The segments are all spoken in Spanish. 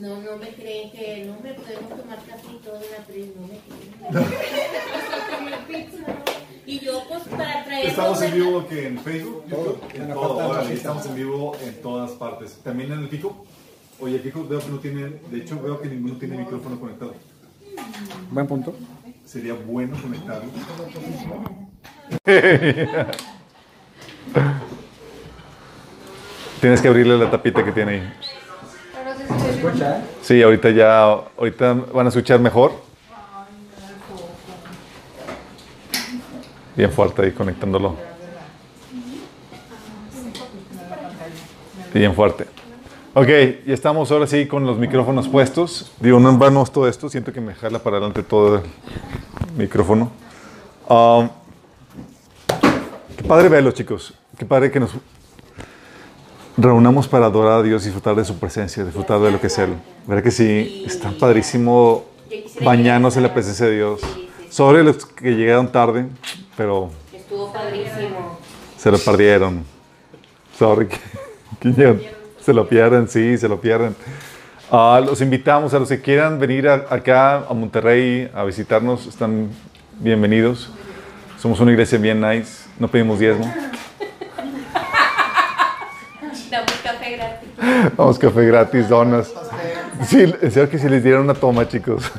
No, no me creen que no me podemos tomar café y todo en la no me creen. y yo pues para traer... Estamos en vivo que en Facebook, Todo. en todo, sí. estamos en vivo en todas partes. También en el pico. Oye, el pico veo que no tiene, de hecho veo que ninguno tiene micrófono conectado. Buen punto. Sería bueno conectarlo. Tienes que abrirle la tapita que tiene ahí. Sí, ahorita ya, ahorita van a escuchar mejor. Bien fuerte ahí conectándolo. Bien fuerte. Ok, ya estamos ahora sí con los micrófonos puestos. Digo, no en vano todo esto, siento que me jala para adelante todo el micrófono. Um, qué padre verlo, chicos. Qué padre que nos reunamos para adorar a Dios, disfrutar de su presencia, disfrutar de lo que es Él. ¿Verdad que sí? Está padrísimo bañarnos en la presencia de Dios. Sobre los que llegaron tarde, pero Estuvo padrísimo. se lo perdieron. Sorry, se lo pierden, sí, se lo pierden. Ah, los invitamos a los que quieran venir a- acá a Monterrey a visitarnos, están bienvenidos. Somos una iglesia bien nice, no pedimos diezmo. Damos café gratis. Vamos, café gratis, donas. Sí, serio que si les dieran una toma, chicos.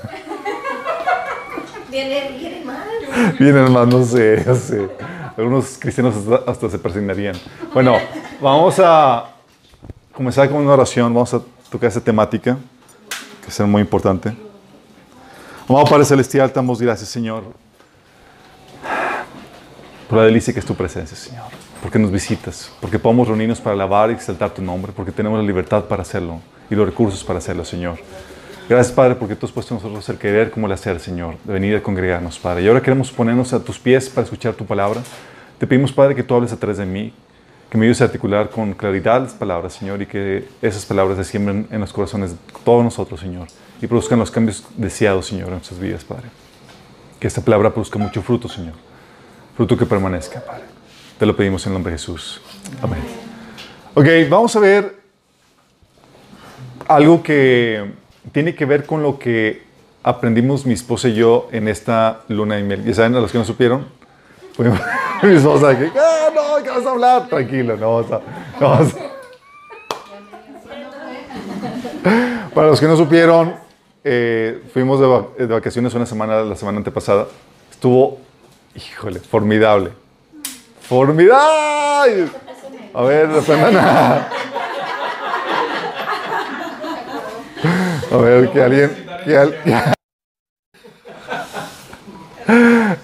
Viene, viene mal. Vienen más, no sé, no sé. Algunos cristianos hasta, hasta se persignarían. Bueno, vamos a comenzar con una oración. Vamos a tocar esa temática, que es muy importante. Amado Padre Celestial, te damos gracias, Señor, por la delicia que es tu presencia, Señor. Porque nos visitas, porque podemos reunirnos para alabar y exaltar tu nombre, porque tenemos la libertad para hacerlo y los recursos para hacerlo, Señor. Gracias, Padre, porque tú has puesto en nosotros el querer como el hacer, Señor, de venir a congregarnos, Padre. Y ahora queremos ponernos a tus pies para escuchar tu palabra. Te pedimos, Padre, que tú hables a través de mí, que me ayudes a articular con claridad las palabras, Señor, y que esas palabras se siembren en los corazones de todos nosotros, Señor, y produzcan los cambios deseados, Señor, en nuestras vidas, Padre. Que esta palabra produzca mucho fruto, Señor. Fruto que permanezca, Padre. Te lo pedimos en el nombre de Jesús. Amén. Ok, vamos a ver algo que tiene que ver con lo que aprendimos mi esposa y yo en esta luna de miel. Ya saben, a los que no supieron, esposa que, ah, no, ¿qué vas a hablar? Tranquilo, no vamos a... Para los que no supieron, eh, fuimos de vacaciones una semana, la semana antepasada. Estuvo, híjole, formidable. ¡Formidable! A ver, Fernanda. A ver, que alguien, que,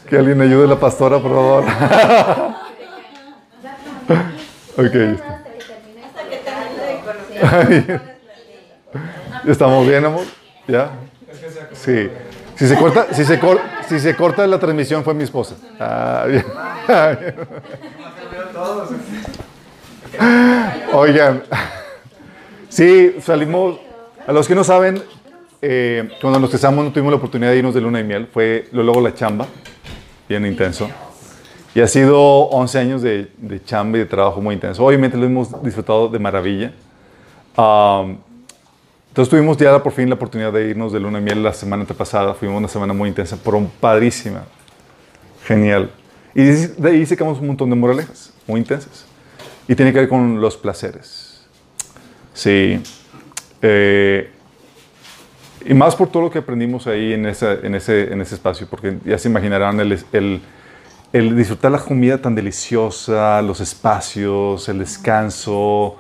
que alguien ayude a la pastora, por favor. ok, ya está. ¿Ya ¿Estamos bien, amor? ¿Ya? Sí. Si se corta, si se cor- si se corta la transmisión fue mi esposa. Ah, bien. Oigan, sí, salimos. A los que no saben, eh, cuando nos casamos no tuvimos la oportunidad de irnos de luna y miel. Fue luego la chamba, bien intenso. Y ha sido 11 años de, de chamba y de trabajo muy intenso. Obviamente lo hemos disfrutado de maravilla. Entonces tuvimos ya por fin la oportunidad de irnos de luna y miel la semana antepasada. Fuimos una semana muy intensa, pero padrísima. Genial. Y de ahí sacamos un montón de moralejas muy intensas. Y tiene que ver con los placeres. Sí. Eh, y más por todo lo que aprendimos ahí en, esa- en, ese, en ese espacio, porque ya se imaginarán el, el disfrutar la comida tan deliciosa, los espacios, el descanso,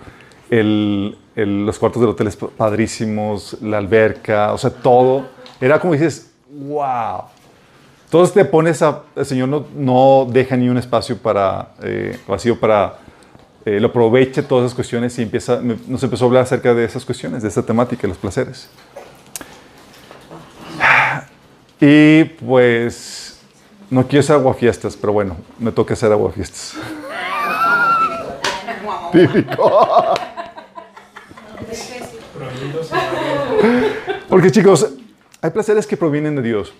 el, el- los cuartos del hotel es padrísimos, la alberca, o sea, todo. Era como dices, wow. Entonces te pones a, el Señor no, no deja ni un espacio para, eh, vacío para, eh, lo aproveche todas esas cuestiones y empieza, nos empezó a hablar acerca de esas cuestiones, de esta temática, los placeres. Y pues, no quiero hacer aguafiestas, pero bueno, me toca hacer aguafiestas. Típico. Porque chicos, hay placeres que provienen de Dios.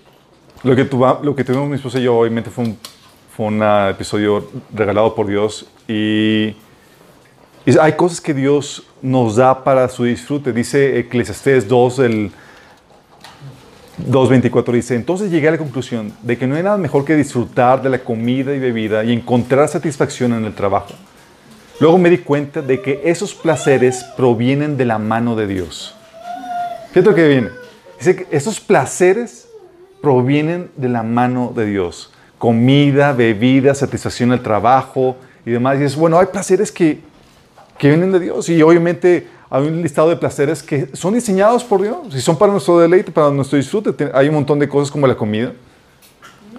Lo que, tuva- lo que tuvimos mi esposa y yo, obviamente, fue un, episodio regalado por Dios y Y hay cosas que Dios nos da para su disfrute. Dice Eclesiastés 2, el 2.24 dice, entonces llegué a la conclusión de que no hay nada mejor que disfrutar de la comida y bebida y encontrar satisfacción en el trabajo. Luego me di cuenta de que esos placeres provienen de la mano de Dios. Fíjate lo que viene. Dice que esos placeres provienen de la mano de Dios. Comida, bebida, satisfacción el trabajo y demás. Y dices, bueno, hay placeres que, que vienen de Dios. Y obviamente hay un listado de placeres que son diseñados por Dios y son para nuestro deleite, para nuestro disfrute. Te- Hay un montón de cosas como la comida.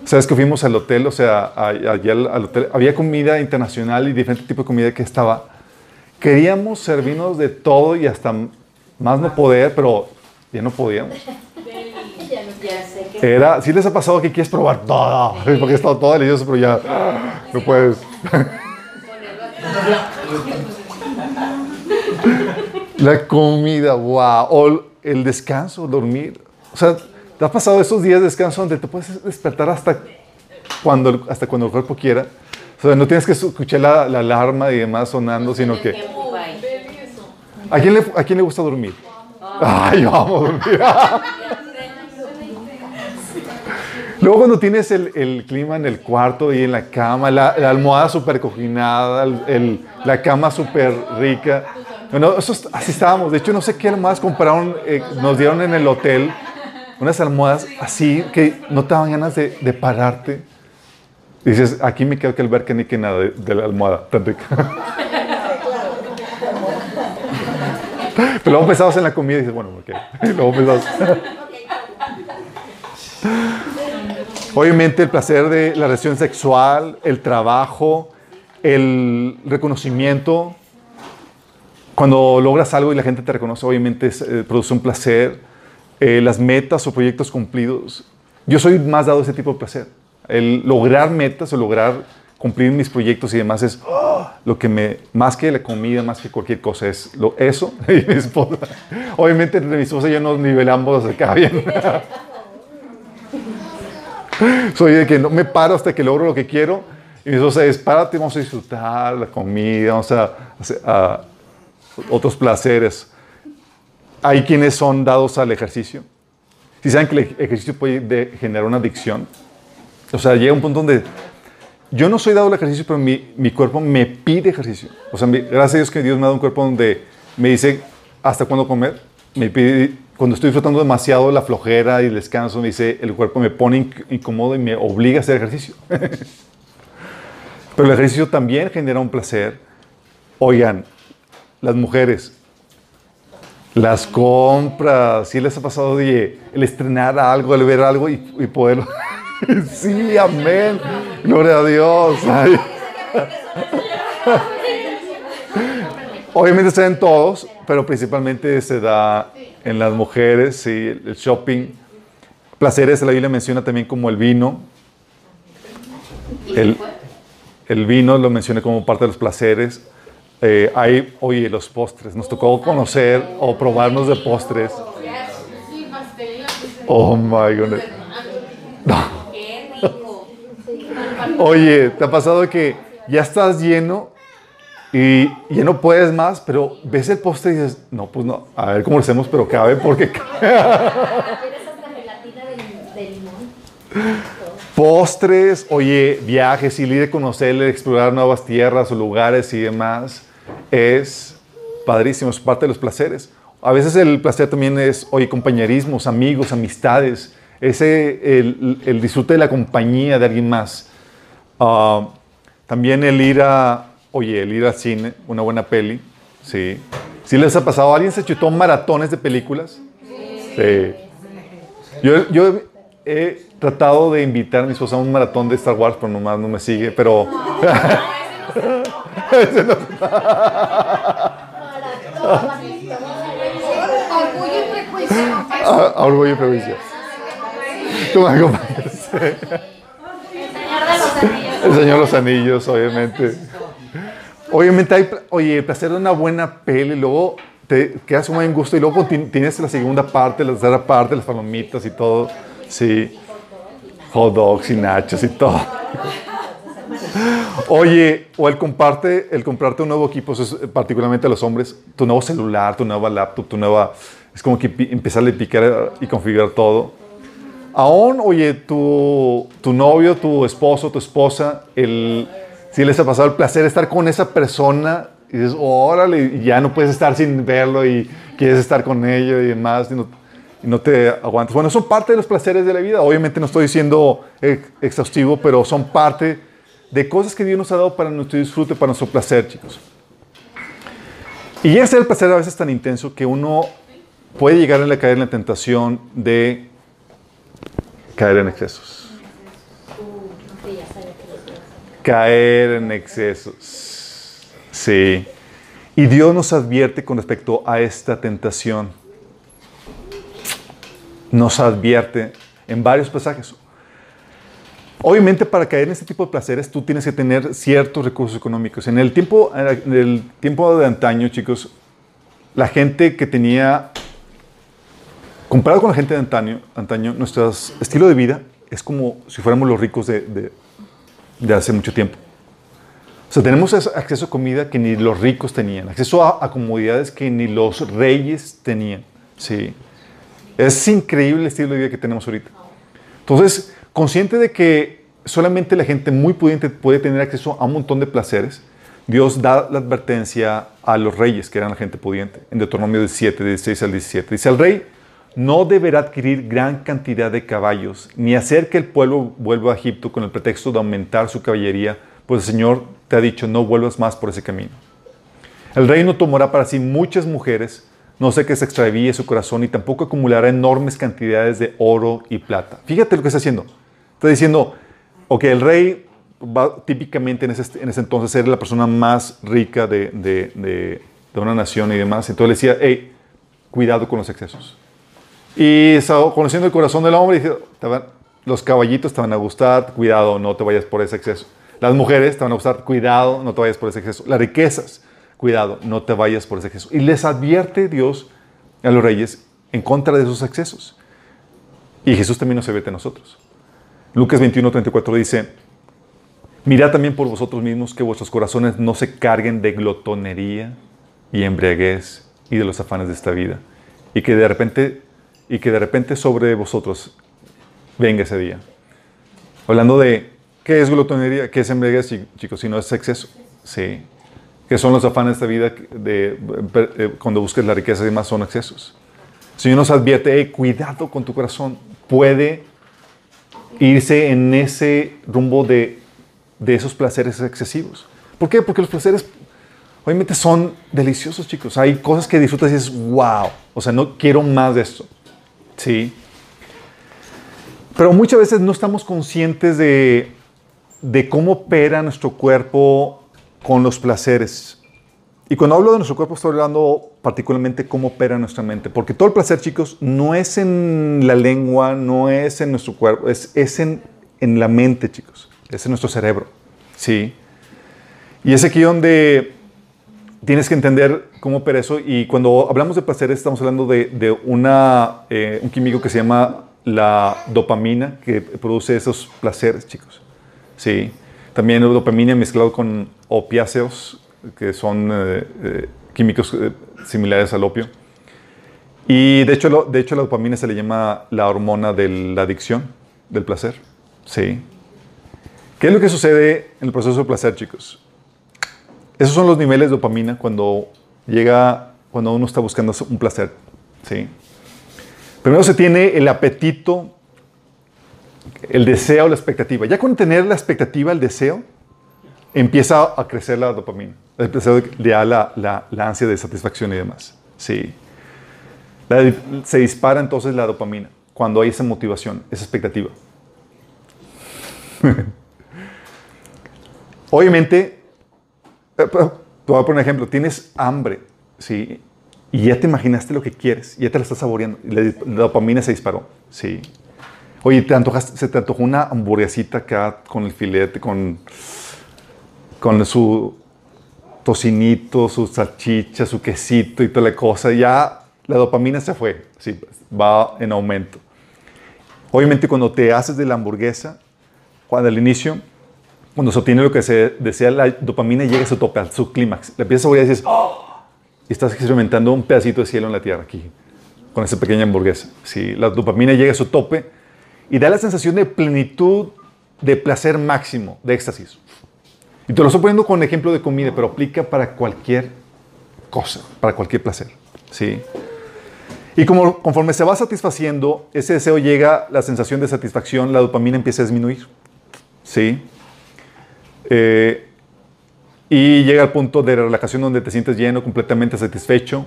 Sabes que fuimos al hotel, o sea, allá al, al hotel, había comida internacional y diferente tipo de comida que estaba. Queríamos servirnos de todo y hasta más no poder, pero ya no podíamos. Era, si les ha pasado que quieres probar todo, porque está todo delicioso, pero ya no puedes. La comida, wow. O el descanso, dormir. O sea, ¿te ha pasado esos días de descanso donde te puedes despertar hasta cuando, hasta cuando el cuerpo quiera? O sea, no tienes que escuchar la, la alarma y demás sonando, sino que... ¿A quién le, a quién le gusta dormir? Ay, vamos a dormir. Luego cuando tienes el, el clima en el cuarto y en la cama, la, la almohada súper cojinada, el- la cama súper rica. Bueno, eso es- así estábamos. De hecho, no sé qué almohadas compraron, eh, nos dieron en el hotel. Unas almohadas así que no te daban ganas de, de pararte. Dices, aquí me quedo que el ver que ni que nada de, de la almohada tan rica. Pero luego pensabas en la comida y dices, bueno. Y luego pensabas. Obviamente el placer de la relación sexual, el trabajo, el reconocimiento. Cuando logras algo y la gente te reconoce, obviamente es, eh, produce un placer. Eh, las metas o proyectos cumplidos. Yo soy más dado a ese tipo de placer. El lograr metas o lograr cumplir mis proyectos y demás es ¡ah! lo que me, más que la comida, más que cualquier cosa, es lo, eso y mi esposa. Obviamente entre mi esposa y yo nos nivelamos acá bien. Soy de que no me paro hasta que logro lo que quiero. Y mi esposa es, párate, vamos a disfrutar la comida, vamos a hacer a otros placeres. Hay quienes son dados al ejercicio. Si saben que el ejercicio puede de- generar una adicción. O sea, llega un punto donde yo no soy dado al ejercicio, pero mi, mi cuerpo me pide ejercicio. O sea, mi- gracias a Dios que Dios me ha dado un cuerpo donde me dice hasta cuándo comer. Me pide, cuando estoy disfrutando demasiado la flojera y el descanso, me dice, el cuerpo me pone inc- incómodo y me obliga a hacer ejercicio. pero el ejercicio también genera un placer. Oigan, las mujeres, las compras, si les ha pasado de el estrenar algo, el ver algo y, y poder... sí, amén. Gloria a Dios. Ay. Obviamente se da en todos, pero principalmente se da en las mujeres, sí, el shopping. Placeres, la Biblia menciona también como el vino. El, el vino lo menciona como parte de los placeres. Eh, hay, oye, los postres. Nos tocó conocer o probarnos de postres. Oh my goodness. No. Qué rico. Oye, ¿te ha pasado que ya estás lleno y ya no puedes más, pero ves el postre y dices, no, pues no, a ver cómo lo hacemos, pero cabe porque cabe. ¿Quieres hasta gelatina de, de? Postres, oye, viajes, ir a conocer, explorar nuevas tierras o lugares y demás, es padrísimo, es parte de los placeres. A veces el placer también es, oye, compañerismos, amigos, amistades, ese, el, el disfrute de la compañía de alguien más. Ah, también el ir a, oye, el ir al cine, una buena peli, sí. ¿Sí les ha pasado? ¿Alguien se chutó maratones de películas? Sí. Yo, yo he tratado de invitar a mi esposa a un maratón de Star Wars, pero nomás no me sigue, pero... No- Orgullo y prejuicio. Ah, ah, orgullo y prejuicio. Tú me acompañas. Anillos. El Señor de los Anillos, obviamente. Obviamente hay, oye, el placer de una buena peli, luego te quedas un buen gusto y luego ti- tienes la segunda parte, la tercera parte, las palomitas y todo. Sí. Hot dogs y nachos y todo. Oye, o el, comparte, el comprarte un nuevo equipo, eh, particularmente a los hombres, tu nuevo celular, tu nueva laptop, tu nueva... Es como que empezarle a picar y configurar todo. Aún, oye, tu, tu novio, tu esposo, tu esposa, si les ha pasado el placer de estar con esa persona y dices, órale, y ya no puedes estar sin verlo y quieres estar con ello y demás, y no, te aguantas. Bueno, son parte de los placeres de la vida. Obviamente no estoy diciendo exhaustivo, pero son parte de cosas que Dios nos ha dado para nuestro disfrute, para nuestro placer, chicos. Y ese es el placer a veces tan intenso que uno puede llegar a caer en la tentación de caer en excesos. Caer en excesos. Sí. Y Dios nos advierte con respecto a esta tentación. Nos advierte en varios pasajes. Obviamente para caer en este tipo de placeres tú tienes que tener ciertos recursos económicos. En el tiempo, en el tiempo de antaño, chicos, la gente que tenía, comparado con la gente de antaño, antaño nuestro estilo de vida es como si fuéramos los ricos de, de- de hace mucho tiempo. O sea, tenemos acceso a comida que ni los ricos tenían, acceso a, a comodidades que ni los reyes tenían. Sí. Es increíble el estilo de vida que tenemos ahorita. Entonces, consciente de que solamente la gente muy pudiente puede tener acceso a un montón de placeres, Dios da la advertencia a los reyes, que eran la gente pudiente, en Deuteronomio 17, 16 al 17. Dice, el rey no deberá adquirir gran cantidad de caballos, ni hacer que el pueblo vuelva a Egipto con el pretexto de aumentar su caballería, pues el Señor te ha dicho, no vuelvas más por ese camino. El rey no tomará para sí muchas mujeres, no sé que se extravíe su corazón y tampoco acumulará enormes cantidades de oro y plata. Fíjate lo que está haciendo. Está diciendo, ok, el rey va, típicamente en ese, en ese entonces era la persona más rica de, de- de- de una nación y demás. Entonces le decía, hey, cuidado con los excesos. Y conociendo el corazón del hombre y van- los caballitos te van a gustar, cuidado, no te vayas por ese exceso. Las mujeres te van a gustar, cuidado, no te vayas por ese exceso. Las riquezas, cuidado, no te vayas por ese exceso. Y les advierte Dios a los reyes en contra de esos excesos. Y Jesús también nos advierte a nosotros. Lucas 21, 34 dice, mirad también por vosotros mismos que vuestros corazones no se carguen de glotonería y embriaguez y de los afanes de esta vida. Y que de repente, y que de repente sobre vosotros venga ese día. Hablando de qué es glotonería, qué es embriaguez, chi- chicos, si no es exceso. Sí. ¿Qué son los afanes de vida? Eh, cuando busques la riqueza y demás son excesos. El Señor nos advierte, "Hey, cuidado con tu corazón. Puede irse en ese rumbo de, de esos placeres excesivos. ¿Por qué? Porque los placeres obviamente son deliciosos, chicos. Hay cosas que disfrutas y dices, wow, o sea, no quiero más de esto. Sí. Pero muchas veces no estamos conscientes de, de cómo opera nuestro cuerpo con los placeres. Y cuando hablo de nuestro cuerpo, estoy hablando particularmente cómo opera nuestra mente. Porque todo el placer, chicos, no es en la lengua, no es en nuestro cuerpo, es, es en, en la mente, chicos. Es en nuestro cerebro. Sí. Y es aquí donde tienes que entender cómo opera eso. Y cuando hablamos de placeres, estamos hablando de, de una, eh, un químico que se llama la dopamina, que produce esos placeres, chicos. Sí. También la dopamina mezclado con opiáceos, que son eh, eh, químicos similares al opio. Y de hecho, lo- de hecho, la dopamina se le llama la hormona de la adicción, del placer. Sí. ¿Qué es lo que sucede en el proceso de placer, chicos? Esos son los niveles de dopamina cuando llega, cuando uno está buscando un placer. ¿sí? Primero se tiene el apetito, el deseo, la expectativa. Ya con tener la expectativa, el deseo, empieza a crecer la dopamina. El deseo de- ya la, ansia de satisfacción y demás. Sí. Se dispara entonces la dopamina cuando hay esa motivación, esa expectativa. Obviamente, eh, Te voy a poner un ejemplo. Tienes hambre, ¿sí? Y ya te imaginaste lo que quieres, ya te lo estás saboreando. La, la dopamina se disparó, ¿sí? Oye, te antojaste- se te antojó una hamburguesita acá con el filete, con, con su tocinito, su salchicha, su quesito y toda la cosa. Ya la dopamina se fue, sí, va en aumento. Obviamente cuando te haces de la hamburguesa, cuando al inicio cuando se obtiene lo que se desea, la dopamina llega a su tope, a su clímax. La empiezas a saborear y dices, ¡oh! Y estás experimentando un pedacito de cielo en la tierra aquí, con esa pequeña hamburguesa. Sí, la dopamina llega a su tope y da la sensación de plenitud, de placer máximo, de éxtasis. Y te lo estoy poniendo con ejemplo de comida, pero aplica para cualquier cosa, para cualquier placer. ¿sí? Y como, conforme se va satisfaciendo, ese deseo llega, la sensación de satisfacción, la dopamina empieza a disminuir. ¿sí? Eh, y llega al punto de relajación donde te sientes lleno, completamente satisfecho,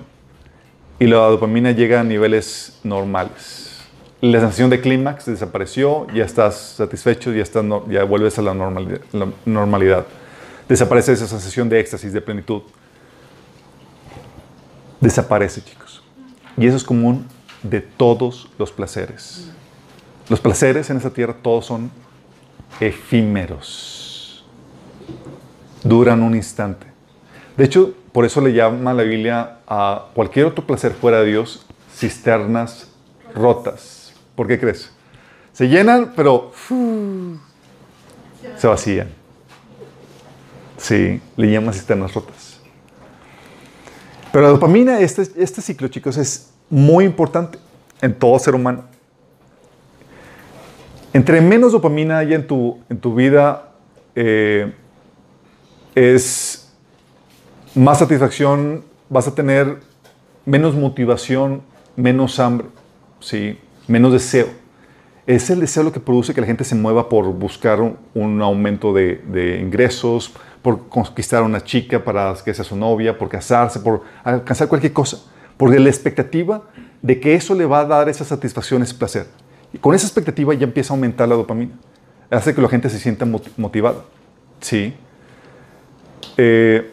y la dopamina llega a niveles normales. La sensación de clímax desapareció, ya estás satisfecho, ya, estás ya vuelves a la normalidad. Desaparece esa sensación de éxtasis, de plenitud. Desaparece, chicos. Y eso es común de todos los placeres. Los placeres en esta tierra todos son efímeros. Duran un instante. De hecho, por eso le llama la Biblia a cualquier otro placer fuera de Dios cisternas rotas. ¿Por qué crees? Se llenan, pero se vacían. Sí, le llama cisternas rotas. Pero la dopamina, este, este ciclo, chicos, es muy importante en todo ser humano. Entre menos dopamina haya en tu, en tu vida, eh, es más satisfacción, vas a tener menos motivación, menos hambre, ¿sí? menos deseo. Es el deseo lo que produce que la gente se mueva por buscar un, aumento de, ingresos, por conquistar a una chica para que sea su novia, por casarse, por alcanzar cualquier cosa. Porque la expectativa de que eso le va a dar esa satisfacción, ese placer. Y con esa expectativa ya empieza a aumentar la dopamina. Hace que la gente se sienta moti- motivada. ¿Sí? Eh,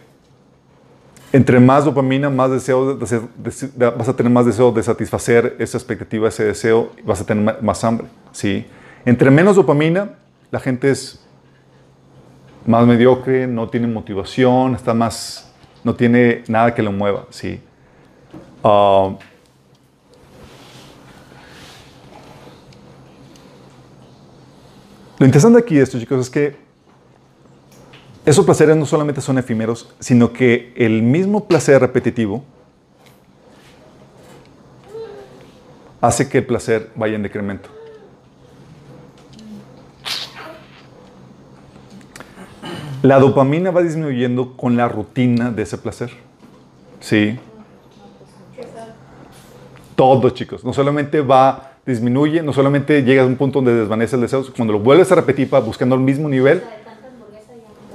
entre más dopamina, más deseo, de- de- de- vas a tener más deseo de satisfacer esa expectativa, ese deseo, vas a tener más hambre. ¿sí? Entre menos dopamina, la gente es más mediocre, no tiene motivación, está más, no tiene nada que lo mueva. ¿sí? Ah, lo interesante aquí de esto, chicos, es que esos placeres no solamente son efímeros, sino que el mismo placer repetitivo hace que el placer vaya en decremento. La dopamina va disminuyendo con la rutina de ese placer. Sí. Todo, chicos. No solamente va, disminuye, no solamente llega a un punto donde desvanece el deseo, cuando lo vuelves a repetir para buscando el mismo nivel,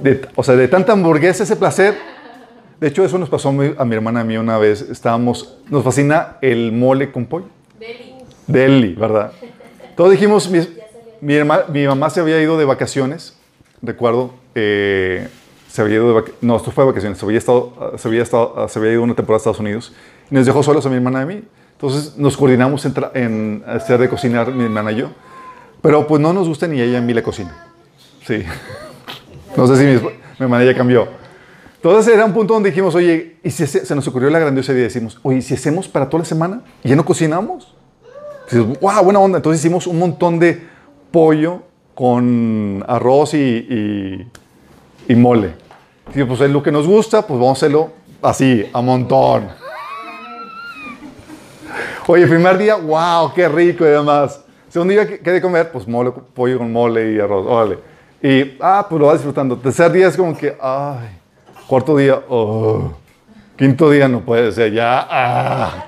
de- o sea, de tanta hamburguesa ese placer. De hecho, eso nos pasó a mi, a mi hermana y a mí una vez. Estábamos, nos fascina el mole con pollo. Deli, ¿verdad? Todos dijimos, mi, mi, herma- mi mamá se había ido de vacaciones, recuerdo, eh, se había ido de vacaciones, no, esto fue de vacaciones, se había, estado, se, había estado, se había ido una temporada a Estados Unidos y nos dejó solos a mi hermana y a mí. Entonces nos coordinamos en, en hacer de cocinar mi hermana y yo, pero pues no nos gusta ni ella ni la cocina. Sí. No sé si mi, mi hermana ya cambió. Entonces era un punto donde dijimos, oye, ¿y si se, nos ocurrió la grandiosa idea? Decimos, oye, ¿y si hacemos para toda la semana y ya no cocinamos? Dices, wow, buena onda. Entonces hicimos un montón de pollo con arroz y, y, y mole. Y pues es lo que nos gusta, pues vamos a hacerlo así, a montón. Oye, primer día, wow, qué rico y demás. Segundo día, ¿qué de comer? Pues pollo con mole y arroz, órale. Y, ah, pues lo vas disfrutando. Tercer día es como que, ay. Cuarto día, oh. Quinto día no puede ser, ya, ah.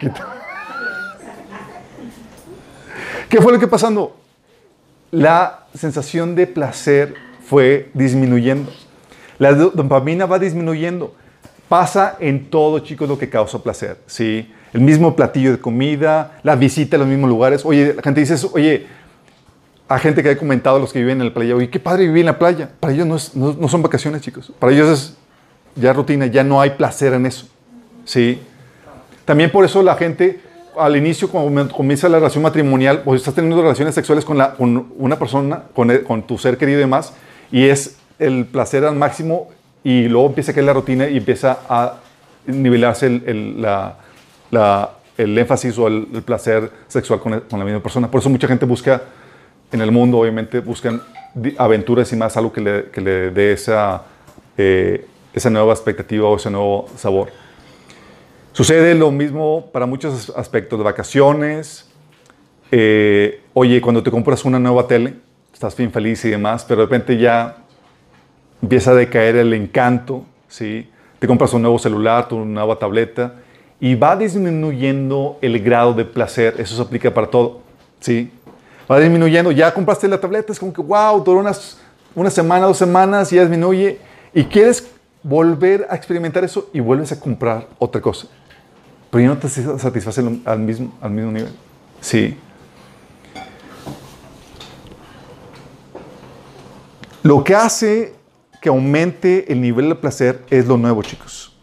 ¿Qué fue lo que pasando? La sensación de placer fue disminuyendo. La do- dopamina va disminuyendo. Pasa en todo, chicos, lo que causa placer. ¿sí? El mismo platillo de comida, la visita a los mismos lugares. Oye, la gente dice oye, a gente que ha comentado, los que viven en la playa, oye, qué padre vivir en la playa. Para ellos no, es- no- no son vacaciones, chicos. Para ellos es ya rutina, ya no hay placer en eso. ¿sí? También por eso la gente, al inicio, cuando comienza la relación matrimonial, pues estás teniendo relaciones sexuales con, la, con una persona, con, el- con tu ser querido y demás, y es el placer al máximo, y luego empieza a caer la rutina y empieza a nivelarse el, el- la- la- el énfasis o el, placer sexual con, el- con la misma persona. Por eso mucha gente busca, en el mundo obviamente, buscan aventuras y más algo que le, que le dé esa, eh, esa nueva expectativa o ese nuevo sabor. Sucede lo mismo para muchos aspectos de vacaciones. Eh, oye, cuando te compras una nueva tele, estás bien feliz y demás, pero de repente ya empieza a decaer el encanto, ¿sí? Te compras un nuevo celular, tu nueva tableta, y va disminuyendo el grado de placer. Eso se aplica para todo, ¿sí? Va disminuyendo. Ya compraste la tableta, es como que, wow, duró una semana, dos semanas, y ya disminuye. Y quieres volver a experimentar eso y vuelves a comprar otra cosa. Pero ya no te satisface al mismo, al mismo nivel. Sí. Lo que hace que aumente el nivel de placer es lo nuevo, chicos.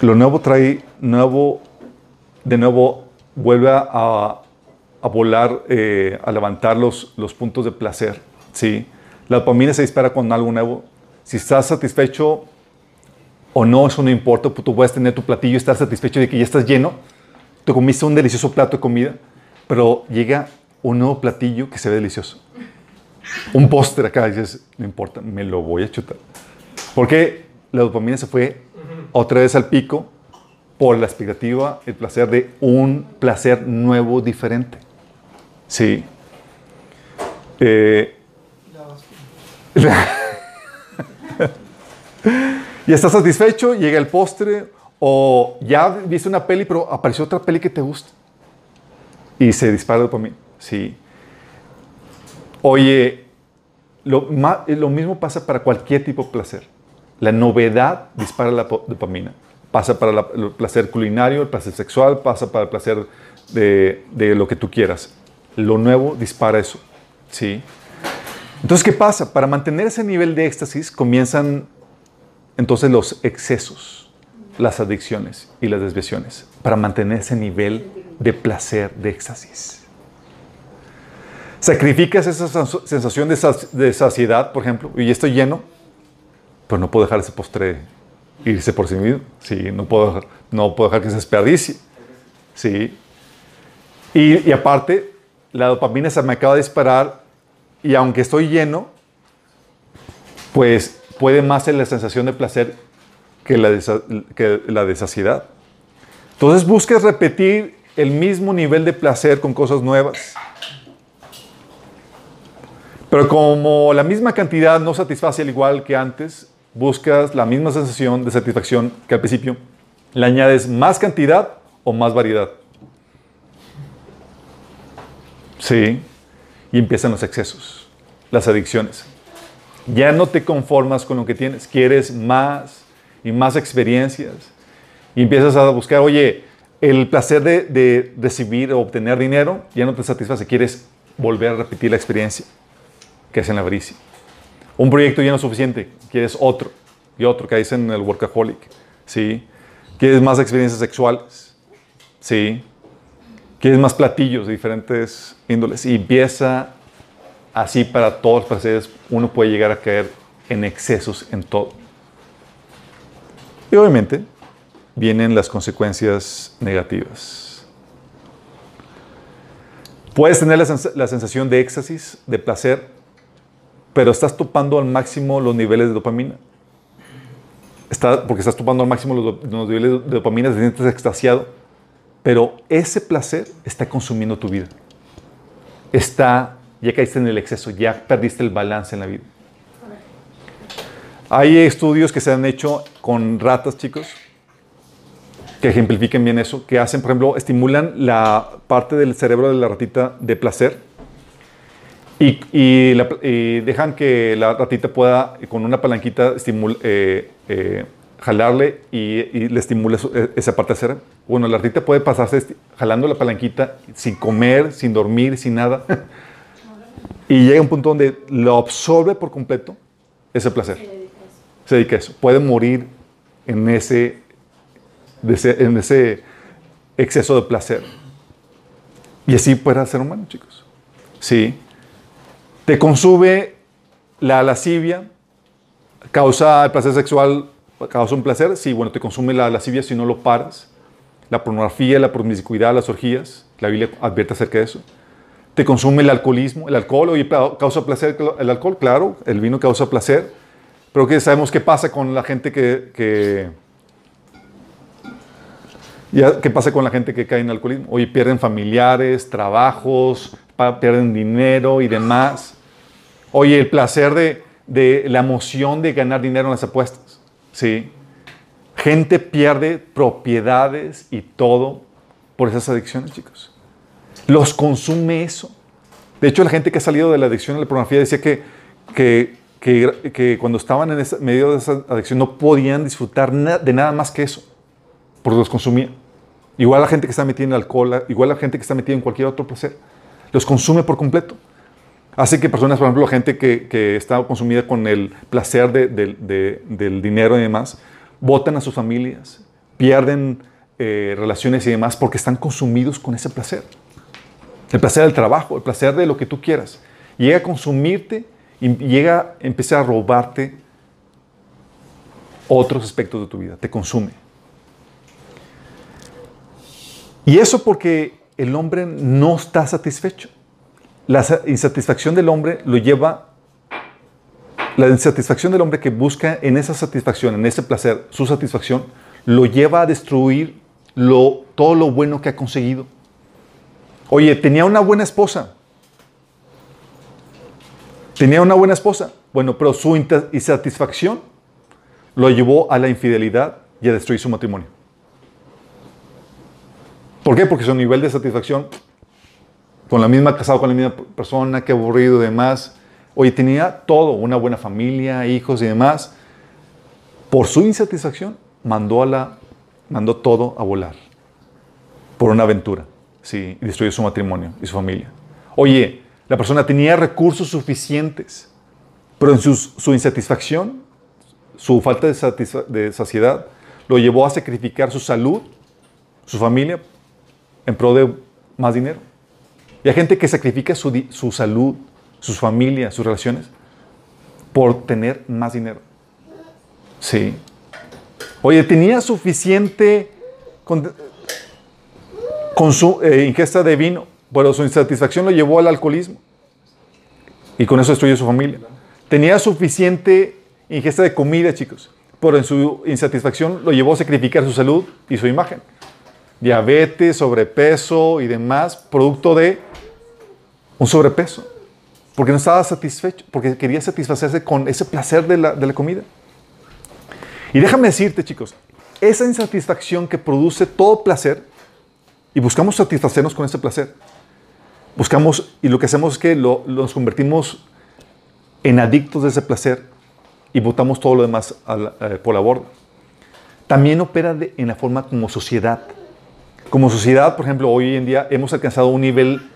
Lo nuevo trae nuevo, de nuevo, vuelve a, a volar, eh, a levantar los, los puntos de placer. ¿sí? La dopamina se dispara con algo nuevo. Si estás satisfecho o no, eso no importa. Tú puedes tener tu platillo y estar satisfecho de que ya estás lleno. Te comiste un delicioso plato de comida, pero llega un nuevo platillo que se ve delicioso un póster acá, dices, no importa, me lo voy a chutar. Porque la dopamina se fue otra vez al pico por la expectativa, el placer de un placer nuevo, diferente. Sí. Eh, y estás satisfecho, llega el postre, o ya viste una peli, pero apareció otra peli que te gusta. Y se dispara dopamina. Sí. Oye, lo, ma- lo mismo pasa para cualquier tipo de placer. La novedad dispara la dopamina. Pasa para el placer culinario, el placer sexual, pasa para el placer de, de lo que tú quieras. Lo nuevo dispara eso. ¿sí? Entonces, ¿qué pasa? Para mantener ese nivel de éxtasis comienzan entonces los excesos, las adicciones y las desviaciones. Para mantener ese nivel de placer, de éxtasis. Sacrificas esa sens- sensación de, saci- de saciedad, por ejemplo, y estoy lleno, pero no puedo dejar ese postre irse por sí mismo. Sí, no puedo dejar, que se desperdicie. Sí. Y aparte, la dopamina se me acaba de disparar y aunque estoy lleno, pues puede más ser la sensación de placer que la que la de saciedad. Entonces buscas repetir el mismo nivel de placer con cosas nuevas. Pero como la misma cantidad no satisface al igual que antes, buscas la misma sensación de satisfacción que al principio, le añades más cantidad o más variedad. Sí. Y empiezan los excesos, las adicciones. Ya no te conformas con lo que tienes, quieres más y más experiencias. Y empiezas a buscar, oye, el placer de, recibir o obtener dinero ya no te satisface, quieres volver a repetir la experiencia que es en la avaricia. Un proyecto ya no es suficiente, quieres otro y otro, que dicen el workaholic, ¿sí? Quieres más experiencias sexuales, ¿sí? Quieres más platillos de diferentes índoles y empieza así para todos los placeres, uno puede llegar a caer en excesos en todo. Y obviamente vienen las consecuencias negativas. Puedes tener la, sens- la sensación de éxtasis, de placer, pero estás topando al máximo los niveles de dopamina. Está, porque estás topando al máximo los, los niveles de dopamina, te sientes extasiado, pero ese placer está consumiendo tu vida. Está, ya caíste en el exceso, ya perdiste el balance en la vida. Hay estudios que se han hecho con ratas, chicos, que ejemplifiquen bien eso, que hacen, por ejemplo, estimulan la parte del cerebro de la ratita de placer y, dejan que la ratita pueda, con una palanquita, estimul- eh, eh, jalarle y, y le estimula eh, esa parte cerebro. Bueno, la ratita puede pasarse jalando la palanquita sin comer, sin dormir, sin nada. y llega un punto donde lo absorbe por completo ese placer. Se dedica a eso. Puede morir en ese, en ese exceso de placer. Y así puede el ser humano, chicos. Sí. Te consume la lascivia, causa el placer sexual, causa un placer. Sí, bueno, te consume la lascivia si no lo paras. La pornografía, la promiscuidad, las orgías. La Biblia advierte acerca de eso. te consume el alcoholismo, el alcohol, oye, causa placer el alcohol, claro, el vino causa placer, pero que sabemos qué pasa con la gente que, que ya, ¿qué pasa con la gente que cae en alcoholismo? Oye, pierden familiares, trabajos, pierden dinero y demás. Oye, el placer de, de la emoción de ganar dinero en las apuestas, ¿sí? Gente pierde propiedades y todo por esas adicciones, chicos. Los consume eso. De hecho, la gente que ha salido de la adicción a la pornografía decía que, que, que- cuando estaban en ese- medio de esa adicción no podían disfrutar de nada más que eso, porque los consumía. Igual la gente que está metida en alcohol, igual la gente que está metida en cualquier otro placer, los consume por completo. Hace que personas, por ejemplo, gente que, está consumida con el placer de- de- de- del dinero y demás, votan a sus familias, pierden eh, relaciones y demás porque están consumidos con ese placer. El placer del trabajo, el placer de lo que tú quieras. Llega a consumirte y llega a empezar a robarte otros aspectos de tu vida. Te consume. Y eso porque el hombre no está satisfecho. La sa- insatisfacción del hombre lo lleva, la insatisfacción del hombre que busca en esa satisfacción, en ese placer, su satisfacción, lo lleva a destruir todo lo bueno que ha conseguido. Oye, tenía una buena esposa. Tenía una buena esposa. Bueno, pero su insatisfacción lo llevó a la infidelidad y a destruir su matrimonio. ¿Por qué? Porque su nivel de satisfacción con la misma casado con la misma persona, qué aburrido y demás. Oye, tenía todo, una buena familia, hijos y demás. Por su insatisfacción mandó a la mandó todo a volar por una aventura, sí, destruyó su matrimonio y su familia. Oye, la persona tenía recursos suficientes, pero en su insatisfacción, su falta de saciedad, lo llevó a sacrificar su salud, su familia, en pro de más dinero. Y hay gente que sacrifica su, su salud, sus familias, sus relaciones, por tener más dinero. Sí. Oye, tenía suficiente con, con su eh, ingesta de vino, pero su insatisfacción lo llevó al alcoholismo. Y con eso destruyó su familia. Tenía suficiente ingesta de comida, chicos, pero en su insatisfacción lo llevó a sacrificar su salud y su imagen. Diabetes, sobrepeso y demás, producto de un sobrepeso. Porque no estaba satisfecho, porque quería satisfacerse con ese placer de la, de la comida. Y déjame decirte, chicos, esa insatisfacción que produce todo placer, y buscamos satisfacernos con ese placer, buscamos, y lo que hacemos es que lo- nos convertimos en adictos de ese placer y botamos todo lo demás eh, por la borda. También opera de- en la forma como sociedad. Como sociedad, por ejemplo, hoy en día hemos alcanzado un nivel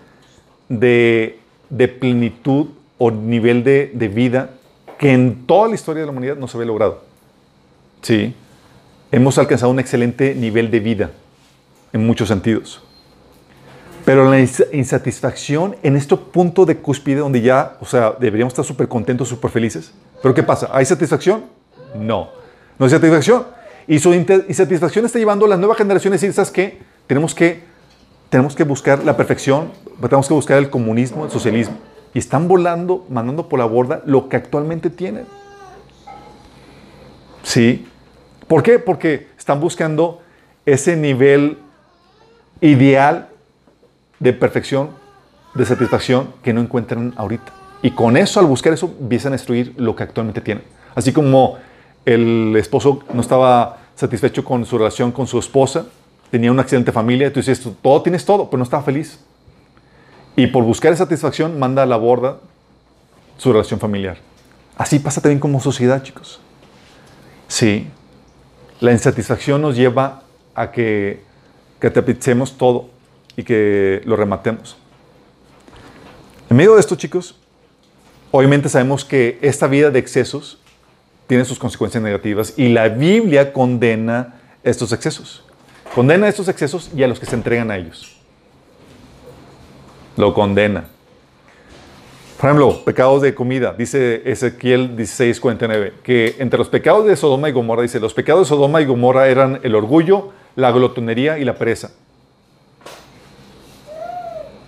de, de plenitud o nivel de, de vida que en toda la historia de la humanidad no se había logrado. Sí, hemos alcanzado un excelente nivel de vida en muchos sentidos. Pero la ins- insatisfacción en este punto de cúspide donde ya, o sea, deberíamos estar súper contentos, súper felices. Pero ¿qué pasa? ¿Hay satisfacción? No. No hay satisfacción. Y su insatisfacción está llevando a las nuevas generaciones decir, ¿sabes qué? Tenemos que, tenemos que buscar la perfección, tenemos que buscar el comunismo, el socialismo. Y están volando, mandando por la borda lo que actualmente tienen. Sí. ¿Por qué? Porque están buscando ese nivel ideal de perfección, de satisfacción que no encuentran ahorita. Y con eso, al buscar eso, empiezan a destruir lo que actualmente tienen. Así como el esposo no estaba satisfecho con su relación con su esposa, tenía una excelente familia, tú dices, todo tienes todo, pero no estaba feliz. Y por buscar satisfacción, manda a la borda su relación familiar. Así pasa también como sociedad, chicos. Sí. La insatisfacción nos lleva a que, que tapicemos todo y que lo rematemos. En medio de esto, chicos, obviamente sabemos que esta vida de excesos tiene sus consecuencias negativas y la Biblia condena estos excesos. Condena estos excesos y a los que se entregan a ellos. Lo condena. Por ejemplo, pecados de comida, dice Ezequiel 16:49, que entre los pecados de Sodoma y Gomorra, dice, los pecados de Sodoma y Gomorra eran el orgullo, la glotonería y la pereza.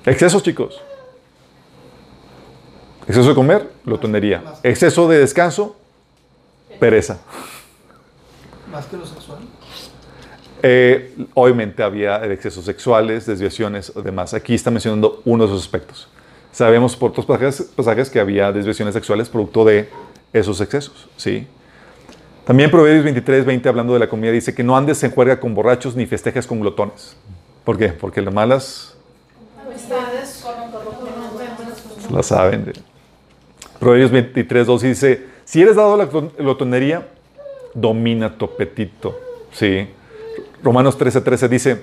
Excesos, chicos. Exceso de comer, glotonería. Exceso de descanso, pereza. Más que lo sexual. Eh, obviamente había excesos sexuales, desviaciones, demás. Aquí está mencionando uno de esos aspectos. Sabemos por otros pasajes, pasajes que había desviaciones sexuales producto de esos excesos, ¿sí? También Proverbios 23, 20, hablando de la comida, dice que no andes en juerga con borrachos ni festejes con glotones. ¿Por qué? Porque las malas Amistades la saben. Proverbios 23, 2 dice, si eres dado a la glot- glotonería, domina tu apetito. ¿Sí? Romanos 13, 13 dice,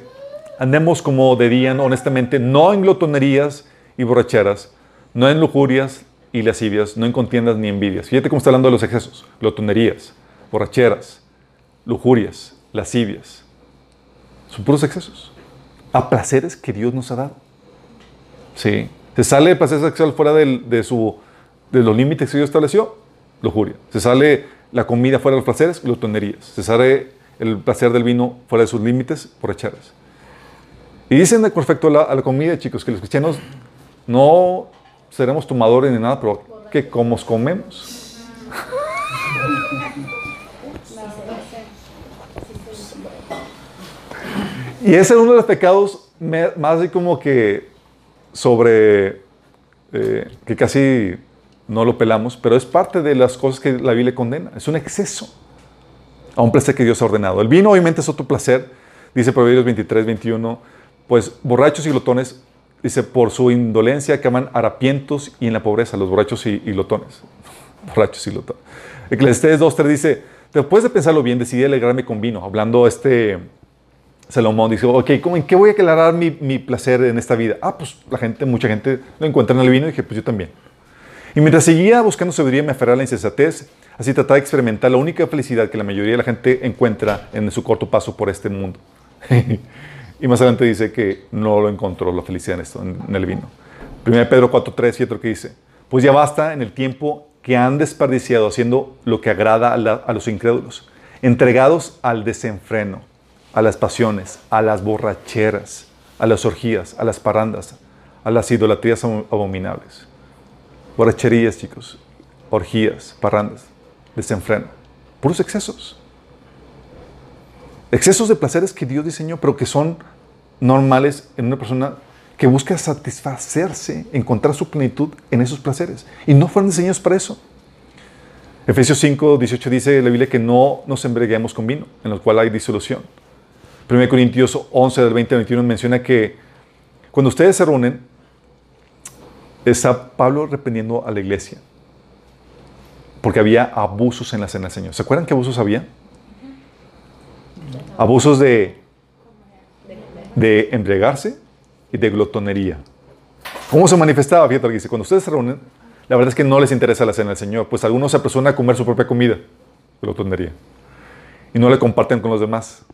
andemos como debían honestamente, no en glotonerías y borracheras, no en lujurias y lascivias, no en contiendas ni envidias. Fíjate cómo está hablando de los excesos, glotonerías, borracheras, lujurias, lascivias. Son puros excesos. A placeres que Dios nos ha dado. Sí. Se sale el placer sexual fuera de, de los límites que Dios estableció, lujuria. Se sale la comida fuera de los placeres, glotonerías. Se sale el placer del vino fuera de sus límites, borracheras. Y dicen con respecto a la, comida, chicos, que los cristianos no seremos tomadores ni nada, pero que como comemos. Y ese es uno de los pecados más así como que sobre, eh, que casi no lo pelamos, pero es parte de las cosas que la Biblia condena. Es un exceso a un placer que Dios ha ordenado. El vino obviamente es otro placer, dice Proverbios 23, 21, pues borrachos y glotones, dice, por su indolencia acaban harapientos y en la pobreza, los borrachos y, y glotones. borrachos y glotones. Eclesiastés 2, 3 dice, después de pensarlo bien, decidí alegrarme con vino. Hablando este Salomón, dice, ok, ¿cómo, ¿en qué voy a aclarar mi, mi placer en esta vida? Ah, pues la gente, mucha gente lo encuentra en el vino y dije, pues yo también. Y mientras seguía buscando sabiduría, me aferré a la insensatez, así trataba de experimentar la única felicidad que la mayoría de la gente encuentra en su corto paso por este mundo. y más adelante dice que no lo encontró la felicidad en, esto, en, el vino. 1 Pedro 4.3 y otro que dice, pues ya basta en el tiempo que han desperdiciado haciendo lo que agrada a, los incrédulos, entregados al desenfreno, a las pasiones, a las borracheras, a las orgías, a las parrandas, a las idolatrías abom- abominables. Borracherías, chicos, orgías, parrandas, desenfreno, puros excesos. Excesos de placeres que Dios diseñó, pero que son normales en una persona que busca satisfacerse, encontrar su plenitud en esos placeres. Y no fueron diseñados para eso. Efesios 5, 18 dice la Biblia que no nos embreguemos con vino, en el cual hay disolución. 1 Corintios 11, del 20 al 21 menciona que cuando ustedes se reúnen, está Pablo reprendiendo a la iglesia porque había abusos en la cena del Señor. ¿Se acuerdan qué abusos había? Abusos de, de embriagarse y de glotonería. ¿Cómo se manifestaba? Fíjate lo que dice, cuando ustedes se reúnen, la verdad es que no les interesa la cena del Señor, pues algunos se apresuran a comer su propia comida, glotonería, y no le comparten con los demás.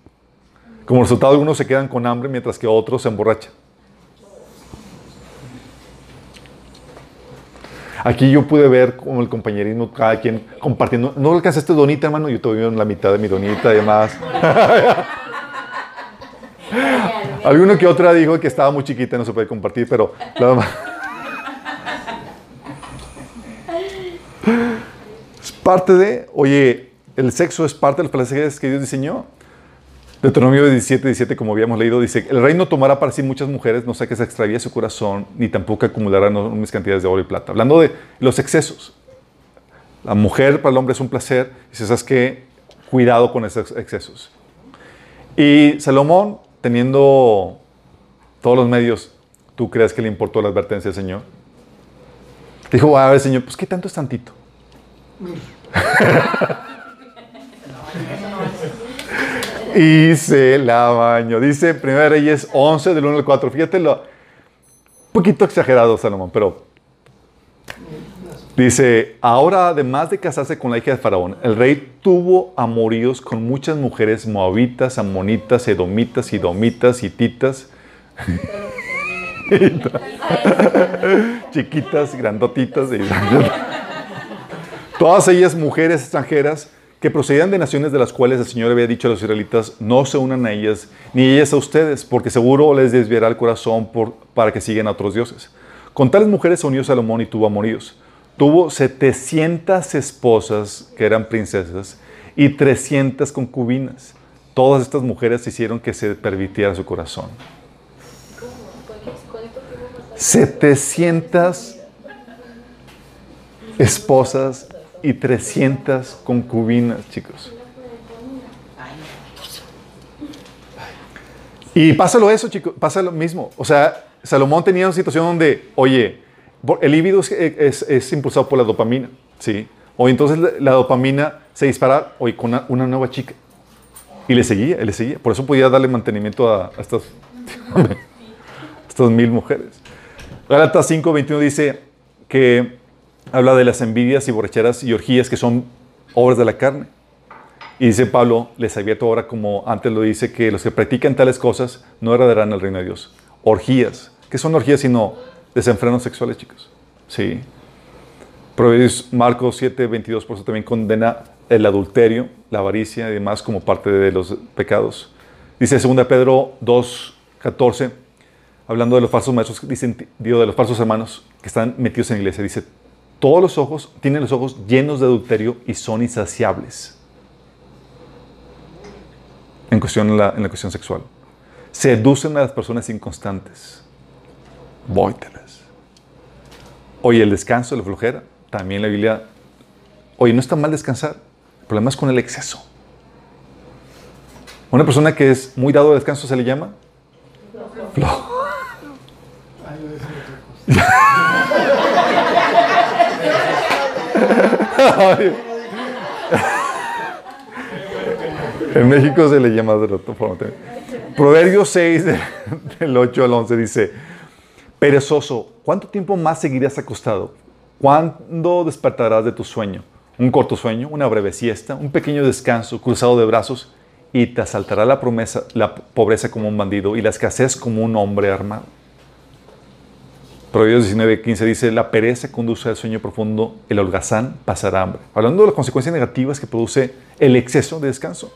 Como resultado, algunos se quedan con hambre mientras que otros se emborrachan. Aquí yo pude ver como el compañerismo, cada quien compartiendo. No alcanzaste donita, hermano, yo en la mitad de mi donita y demás. Alguno que otra dijo que estaba muy chiquita y no se puede compartir, pero la demás. Es parte de, oye, el sexo es parte de los placeres que Dios diseñó. Deuteronomio 17, 17, como habíamos leído, dice, el rey no tomará para sí muchas mujeres, no sea que se extravíe su corazón, ni tampoco acumulará enormes cantidades de oro y plata. Hablando de los excesos. La mujer para el hombre es un placer, y si sabes que cuidado con esos excesos. Y Salomón, teniendo todos los medios, ¿tú crees que le importó la advertencia del Señor? Dijo, a ver, Señor, pues ¿qué tanto es tantito? y se la bañó. Dice 1 Reyes 11, del 1 al 4. Fíjate lo, un poquito exagerado Salomón, pero dice, ahora además de casarse con la hija de Faraón, el rey tuvo amoríos con muchas mujeres moabitas, amonitas, edomitas, idomitas, hititas, chiquitas, grandotitas, todas ellas mujeres extranjeras que procedían de naciones de las cuales el Señor había dicho a los israelitas, no se unan a ellas, ni ellas a ustedes, porque seguro les desviará el corazón para que sigan a otros dioses. Con tales mujeres se unió Salomón y tuvo amoríos. tuvo 700 esposas que eran princesas y 300 concubinas. Todas estas mujeres hicieron que se permitiera su corazón. 700 esposas y 300 concubinas, chicos. Y pásalo eso, chicos, pasa lo mismo. O sea, Salomón tenía una situación donde, oye, el líbido es, es- es impulsado por la dopamina, ¿sí? O entonces la, la dopamina se dispara hoy con una, una nueva chica. Y le seguía, le seguía. Por eso podía darle mantenimiento a, a estas, a estas mil mujeres. Gálatas 5:21 dice que habla de las envidias y borracheras y orgías que son obras de la carne. Y dice Pablo, les advierto ahora como antes lo dice, que los que practican tales cosas no heredarán el reino de Dios. Orgías. ¿Qué son orgías sino desenfrenos sexuales, chicos? Sí. Proverbios Marcos 7, 22, por eso también condena el adulterio, la avaricia y demás como parte de los pecados. Dice 2 Pedro 2, 14, hablando de los falsos maestros, dicen, digo, de los falsos hermanos que están metidos en la iglesia, dice, todos los ojos, tienen los ojos llenos de adulterio y son insaciables en, cuestión, en, la, en la cuestión sexual. Seducen a las personas inconstantes. Vóytelas. Oye, el descanso, la flojera, también la Biblia. Oye, no está mal descansar. El problema es con el exceso. Una persona que es muy dado al descanso se le llama flojo. Ay, yo decía otra cosa. En México se le llama de otra forma también. Proverbios 6, de- del 8 al 11 dice, perezoso, ¿cuánto tiempo más seguirás acostado? ¿Cuándo despertarás de tu sueño? Un corto sueño, una breve siesta, un pequeño descanso, cruzado de brazos, y te asaltará la, promesa, la pobreza como un bandido y la escasez como un hombre armado. Proverbios 19, 15 dice, la pereza conduce al sueño profundo, el holgazán pasará hambre. Hablando de las consecuencias negativas que produce el exceso de descanso.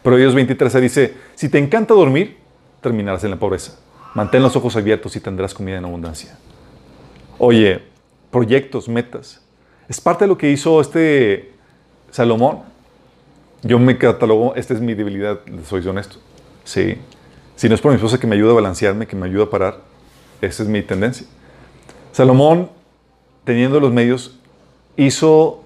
Proverbios 23 dice, si te encanta dormir, terminarás en la pobreza. Mantén los ojos abiertos y tendrás comida en abundancia. Oye, proyectos, metas. Es parte de lo que hizo este Salomón. Yo me catalogo, esta es mi debilidad, soy honesto. Sí. Si no es por mi esposa que me ayuda a balancearme, que me ayuda a parar, esa es mi tendencia. Salomón, teniendo los medios, hizo,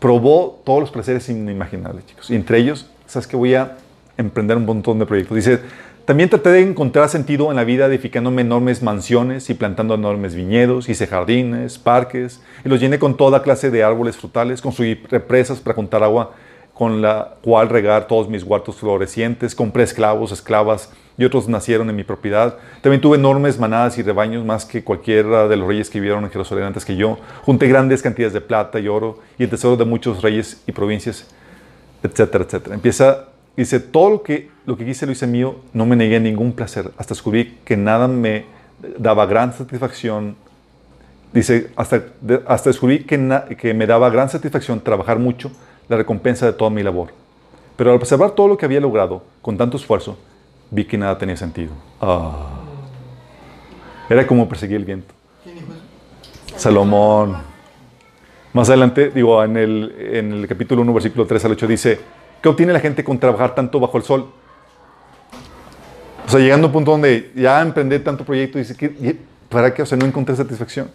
probó todos los placeres inimaginables, chicos. Y entre ellos, ¿sabes que Voy a emprender un montón de proyectos. Dice, también traté de encontrar sentido en la vida edificándome enormes mansiones y plantando enormes viñedos, hice jardines, parques, y los llené con toda clase de árboles frutales, construí represas para juntar agua con la cual regar todos mis huertos florecientes, compré esclavos, esclavas, y otros nacieron en mi propiedad. También tuve enormes manadas y rebaños, más que cualquiera de los reyes que vivieron en Jerusalén antes que yo. Junté grandes cantidades de plata y oro y el tesoro de muchos reyes y provincias, etcétera, etcétera. Empieza, dice, todo lo que, lo que quise lo hice mío, no me negué ningún placer, hasta descubrí que nada me daba gran satisfacción. Dice, hasta, hasta descubrí que, na- que me daba gran satisfacción trabajar mucho, la recompensa de toda mi labor. Pero al observar todo lo que había logrado con tanto esfuerzo, vi que nada tenía sentido. Ah. Era como perseguir el viento. Salomón. Más adelante, digo, en el, en el capítulo 1, versículo 3 al 8, dice, ¿qué obtiene la gente con trabajar tanto bajo el sol? O sea, llegando a un punto donde ya emprendí tanto proyecto, dice, ¿qué- y- ¿para qué? O sea, no encontré satisfacción.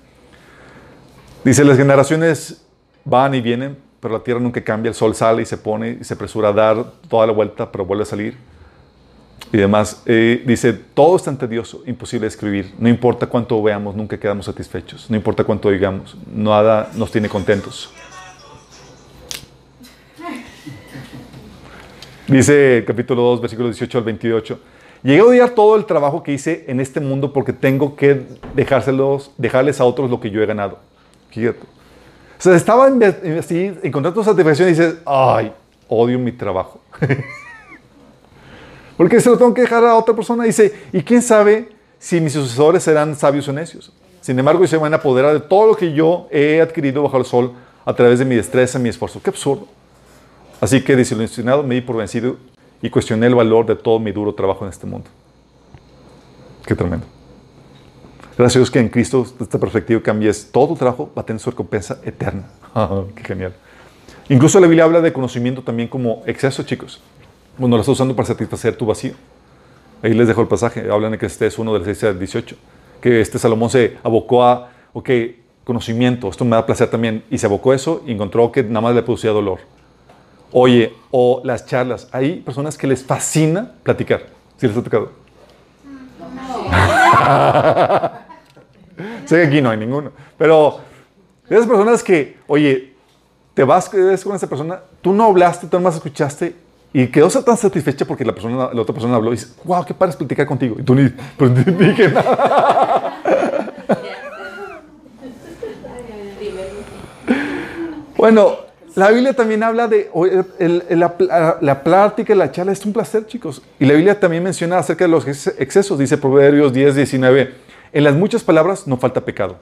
Dice, las generaciones van y vienen, pero la tierra nunca cambia, el sol sale y se pone y se apresura a dar toda la vuelta, pero vuelve a salir. Y demás, Eh, dice, todo es tan tedioso, imposible de escribir. No importa cuánto veamos, nunca quedamos satisfechos. No importa cuánto oigamos, nada nos tiene contentos. Dice el capítulo 2, versículos 18 al 28. Llegué a odiar todo el trabajo que hice en este mundo porque tengo que dejárselos, dejarles a otros lo que yo he ganado. Fíjate. O sea, estaba en- en- así, encontrando satisfacción y dices, ay, odio mi trabajo. Porque se lo tengo que dejar a otra persona. Dice, y quién sabe si mis sucesores serán sabios o necios. Sin embargo, se van a apoderar de todo lo que yo he adquirido bajo el sol a través de mi destreza, mi esfuerzo. Qué absurdo. Así que, desilusionado, me di por vencido y cuestioné el valor de todo mi duro trabajo en este mundo. Qué tremendo. Gracias a Dios que en Cristo, esta perspectiva, cambies todo tu trabajo, va a tener su recompensa eterna. Qué genial. Incluso la Biblia habla de conocimiento también como exceso, chicos. Cuando lo estás usando para satisfacer tu vacío. Ahí les dejo el pasaje. Hablan de que este es uno del 6 al 18. Que este Salomón se abocó a, ok, conocimiento, esto me da placer también. Y se abocó a eso y encontró que nada más le producía dolor. Oye, o las charlas. Hay personas que les fascina platicar. ¿Sí les ha tocado? sé que aquí no hay ninguno. Pero esas personas que, oye, te vas con esa persona, tú no hablaste, tú más escuchaste y quedó tan satisfecha porque la, persona, la otra persona habló y dice, wow, qué padre es platicar contigo. Y tú ni, pues, ni dije bueno, la Biblia también habla de el- la, la plática, la charla es un placer, chicos. Y la Biblia también menciona acerca de los ex- excesos. Dice Proverbios 10, 19. En las muchas palabras no falta pecado.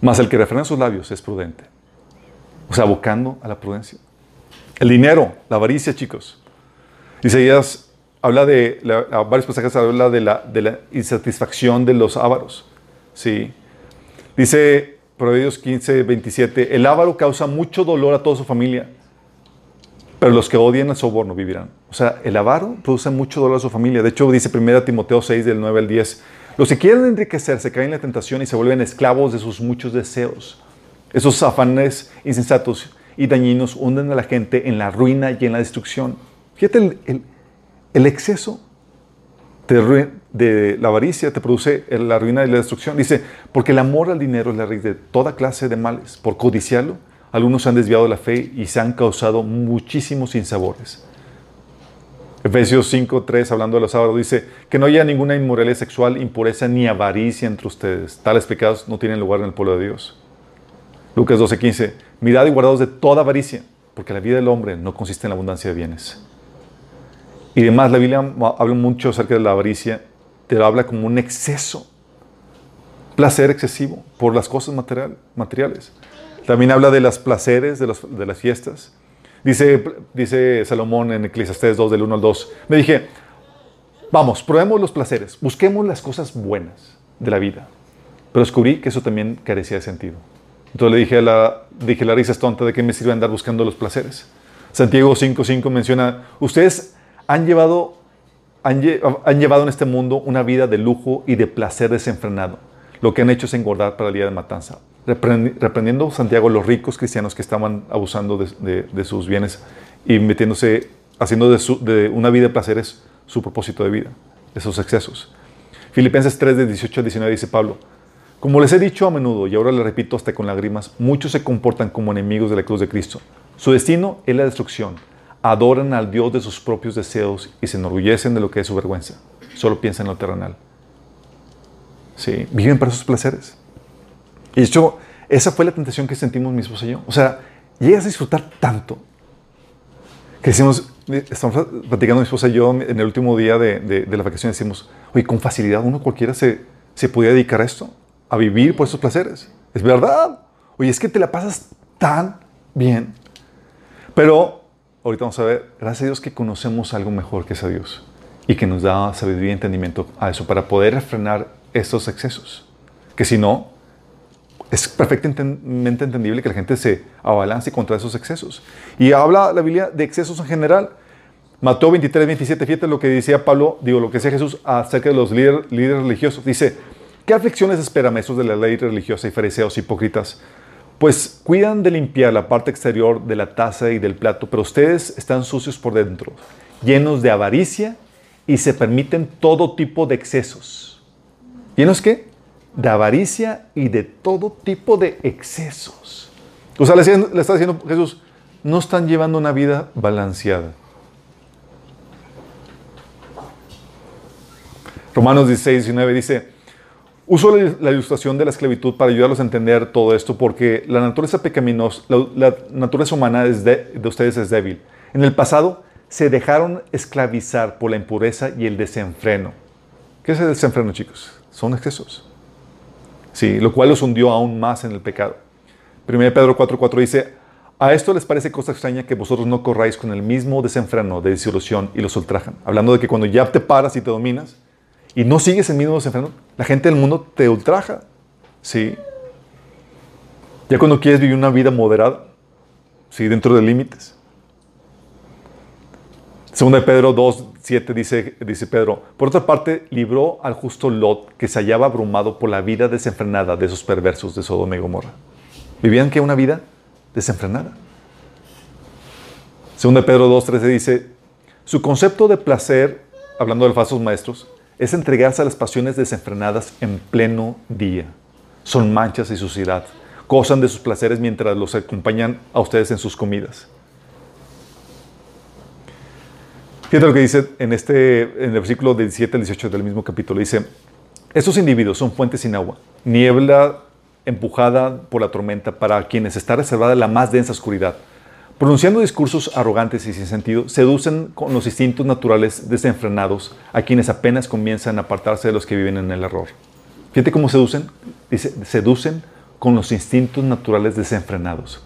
Mas el que refrena sus labios es prudente. O sea, abocando a la prudencia. El dinero, la avaricia, chicos. Isaías habla de, la- a varios pasajes habla de la, insatisfacción de los ávaros. Sí. Dice Proverbios 15, 27, el avaro causa mucho dolor a toda su familia, pero los que odian el soborno vivirán. O sea, el avaro produce mucho dolor a su familia. De hecho, dice 1 Timoteo 6, del 9 al 10, los que quieren enriquecerse caen en la tentación y se vuelven esclavos de sus muchos deseos. Esos afanes insensatos y dañinos hunden a la gente en la ruina y en la destrucción. Fíjate, el, exceso de, de la avaricia te produce la ruina y la destrucción. Dice, porque el amor al dinero es la raíz de toda clase de males. Por codiciarlo, algunos se han desviado de la fe y se han causado muchísimos sinsabores. Efesios 5, 3, hablando de los sábados, dice que no haya ninguna inmoralidad sexual, impureza ni avaricia entre ustedes. Tales pecados no tienen lugar en el pueblo de Dios. Lucas 12, 15, mirad y guardaos de toda avaricia, porque la vida del hombre no consiste en la abundancia de bienes. Y además la Biblia habla mucho acerca de la avaricia, te lo habla como un exceso, placer excesivo por las cosas material- materiales. También habla de los placeres de, las fiestas. Dice, dice Salomón en Eclesiastés 2, del 1 al 2. Me dije, vamos, probemos los placeres, busquemos las cosas buenas de la vida. Pero descubrí que eso también carecía de sentido. Entonces le dije a la, dije, la risa es tonta, ¿de qué me sirve andar buscando los placeres? Santiago 5.5 menciona, ustedes han llevado, han, lle- han llevado en este mundo una vida de lujo y de placer desenfrenado. Lo que han hecho es engordar para el día de matanza. Reprendi- Reprendiendo Santiago a los ricos cristianos que estaban abusando de, sus bienes y metiéndose, haciendo de, su- una vida de placeres su propósito de vida, esos excesos. Filipenses 3, de 18 al 19 dice Pablo, como les he dicho a menudo y ahora les repito hasta con lágrimas, muchos se comportan como enemigos de la cruz de Cristo. Su destino es la destrucción. Adoran al Dios de sus propios deseos y se enorgullecen de lo que es su vergüenza. Solo piensan en lo terrenal. Sí, viven para sus placeres. Y de hecho, esa fue la tentación que sentimos mi esposa y yo. O sea, llegas a disfrutar tanto que decimos, estamos platicando mi esposa y yo en el último día de, de, de la vacación, decimos, oye, con facilidad uno cualquiera se, se podía dedicar a esto, a vivir por esos placeres. Es verdad. Oye, es que te la pasas tan bien. Pero ahorita vamos a ver, gracias a Dios que conocemos algo mejor que es a Dios y que nos da sabiduría y entendimiento a eso para poder refrenar estos excesos. Que si no, es perfectamente entendible que la gente se abalance contra esos excesos. Y habla la Biblia de excesos en general. Mateo 23, 27, fíjate lo que decía Pablo, digo, lo que decía Jesús acerca de los líder- líderes religiosos. Dice, ¿qué aflicciones espera maestros de la ley religiosa y fariseos hipócritas? Pues cuidan de limpiar la parte exterior de la taza y del plato, pero ustedes están sucios por dentro, llenos de avaricia y se permiten todo tipo de excesos. ¿Llenos qué? De avaricia y de todo tipo de excesos. O sea, le, le está diciendo Jesús, no están llevando una vida balanceada. Romanos 16, 19 dice, uso la, ilustración de la esclavitud para ayudarlos a entender todo esto porque la naturaleza pecaminosa, la, naturaleza humana de ustedes es débil. En el pasado se dejaron esclavizar por la impureza y el desenfreno. ¿Qué es el desenfreno, chicos? Son excesos. Sí, lo cual los hundió aún más en el pecado. 1 Pedro 4:4 dice, a esto les parece cosa extraña que vosotros no corráis con el mismo desenfreno de disolución y los ultrajan. Hablando de que cuando ya te paras y te dominas y no sigues el mismo desenfreno, la gente del mundo te ultraja. ¿Sí? Ya cuando quieres vivir una vida moderada, ¿sí? Dentro de límites. Segunda de Pedro 2, 7 dice, dice Pedro, por otra parte, libró al justo Lot que se hallaba abrumado por la vida desenfrenada de esos perversos de Sodoma y Gomorra. Vivían que una vida desenfrenada. Segunda de Pedro 2, 13 dice, su concepto de placer, hablando de falsos maestros, es entregarse a las pasiones desenfrenadas en pleno día. Son manchas y suciedad. Gozan de sus placeres mientras los acompañan a ustedes en sus comidas. Fíjate lo que dice en, este, en el versículo 17 al 18 del mismo capítulo. Dice, estos individuos son fuentes sin agua, niebla empujada por la tormenta para quienes está reservada la más densa oscuridad. Pronunciando discursos arrogantes y sin sentido, seducen con los instintos naturales desenfrenados a quienes apenas comienzan a apartarse de los que viven en el error. Fíjate cómo seducen. Seducen con los instintos naturales desenfrenados.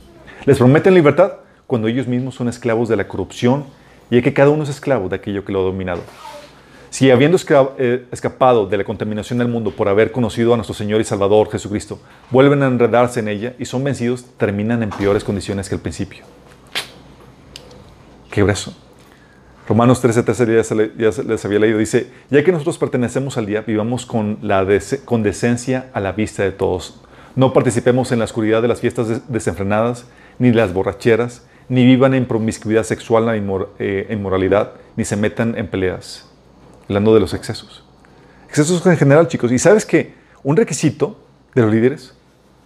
Les prometen libertad cuando ellos mismos son esclavos de la corrupción y es que cada uno es esclavo de aquello que lo ha dominado. Si habiendo eh, escapado de la contaminación del mundo por haber conocido a nuestro Señor y Salvador Jesucristo, vuelven a enredarse en ella y son vencidos, terminan en peores condiciones que al principio. Qué grueso. Romanos 13, ya, ya les había leído, dice, ya que nosotros pertenecemos al día, vivamos con, la con decencia a la vista de todos. No participemos en la oscuridad de las fiestas desenfrenadas, ni las borracheras, ni vivan en promiscuidad sexual, ni eh, en inmoralidad, ni se metan en peleas. Hablando de los excesos. Excesos en general, chicos. Y sabes que un requisito de los líderes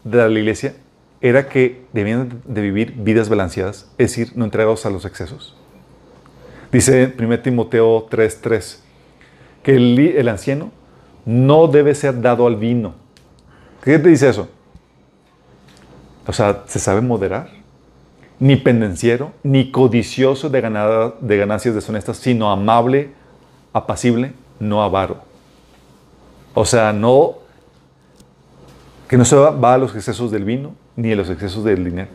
de la iglesia era que debían de vivir vidas balanceadas, es decir, no entregados a los excesos. Dice 1 Timoteo 3:3 que el, el anciano no debe ser dado al vino. ¿Qué te dice eso? O sea, se sabe moderar ni pendenciero, ni codicioso de, de ganancias deshonestas, sino amable, apacible, no avaro. O sea, no, que no se va, va a los excesos del vino, ni a los excesos del dinero.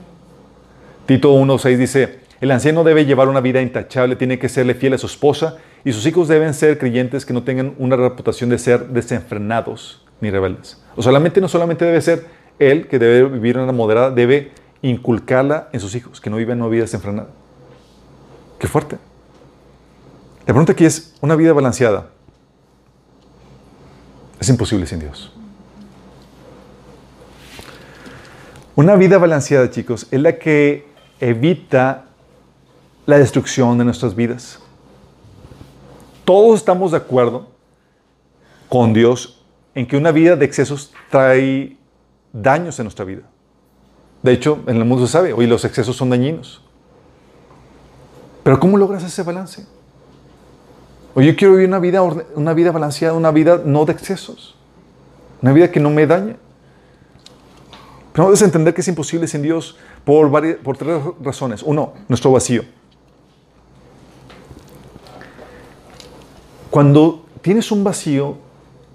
Tito 1.6 dice, el anciano debe llevar una vida intachable, tiene que serle fiel a su esposa, y sus hijos deben ser creyentes que no tengan una reputación de ser desenfrenados ni rebeldes. O solamente no solamente debe ser él que debe vivir una moderada, debe inculcarla en sus hijos, que no vivan una vida desenfrenada. Qué fuerte. La pregunta aquí es, ¿una vida balanceada? Es imposible sin Dios. Una vida balanceada, chicos, es la que evita la destrucción de nuestras vidas. Todos estamos de acuerdo con Dios en que una vida de excesos trae daños en nuestra vida. De hecho, en el mundo se sabe, hoy los excesos son dañinos. Pero ¿cómo logras ese balance? Oye, yo quiero vivir una vida, una vida balanceada, una vida no de excesos. Una vida que no me dañe. Pero debes entender que es imposible sin Dios por, por tres razones. Uno, nuestro vacío. Cuando tienes un vacío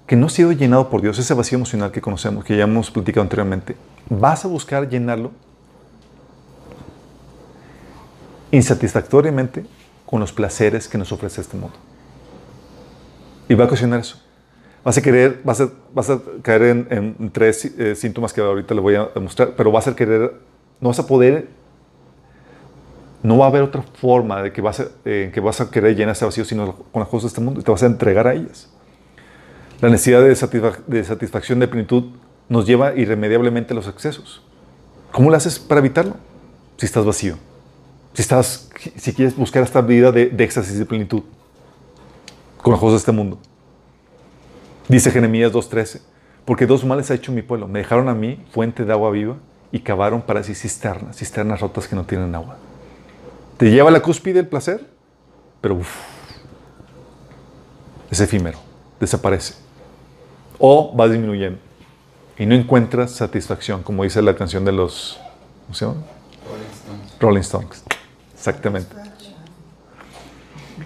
que no ha sido llenado por Dios, ese vacío emocional que conocemos, que ya hemos platicado anteriormente, vas a buscar llenarlo insatisfactoriamente con los placeres que nos ofrece este mundo. Y va a ocasionar eso. Vas a querer, vas a, vas a caer en, tres eh, síntomas que ahorita le voy a mostrar, pero vas a querer, no vas a poder, no va a haber otra forma de que vas a, eh, que vas a querer llenar ese vacío sino con las cosas de este mundo y te vas a entregar a ellas. La necesidad de, satisfacción, de plenitud, nos lleva irremediablemente a los excesos. ¿Cómo lo haces para evitarlo? Si estás vacío. Si, estás, si quieres buscar esta vida de, de éxtasis y de plenitud con los ojos de este mundo. Dice Jeremías 2.13, porque dos males ha hecho mi pueblo. Me dejaron a mí fuente de agua viva y cavaron para sí cisternas, cisternas rotas que no tienen agua. Te lleva a la cúspide del placer, pero uf, es efímero, desaparece. O va disminuyendo y no encuentras satisfacción, como dice la canción de los ¿cómo se llama? Rolling Stones. Exactamente.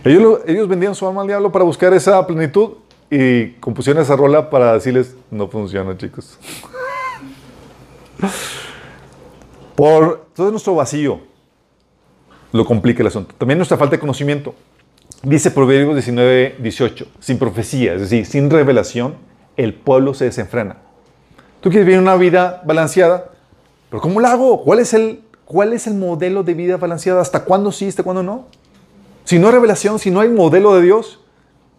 Ellos, ellos vendían su alma al diablo para buscar esa plenitud y compusieron esa rola para decirles, no funciona, chicos. Por todo nuestro vacío lo complica el asunto. También nuestra falta de conocimiento. Dice Proverbios 19, 18, sin profecía, es decir, sin revelación, el pueblo se desenfrena. Tú quieres vivir una vida balanceada, pero ¿cómo la hago? ¿Cuál es el, cuál es el modelo de vida balanceada? ¿Hasta cuándo sí, hasta cuándo no? Si no hay revelación, si no hay modelo de Dios,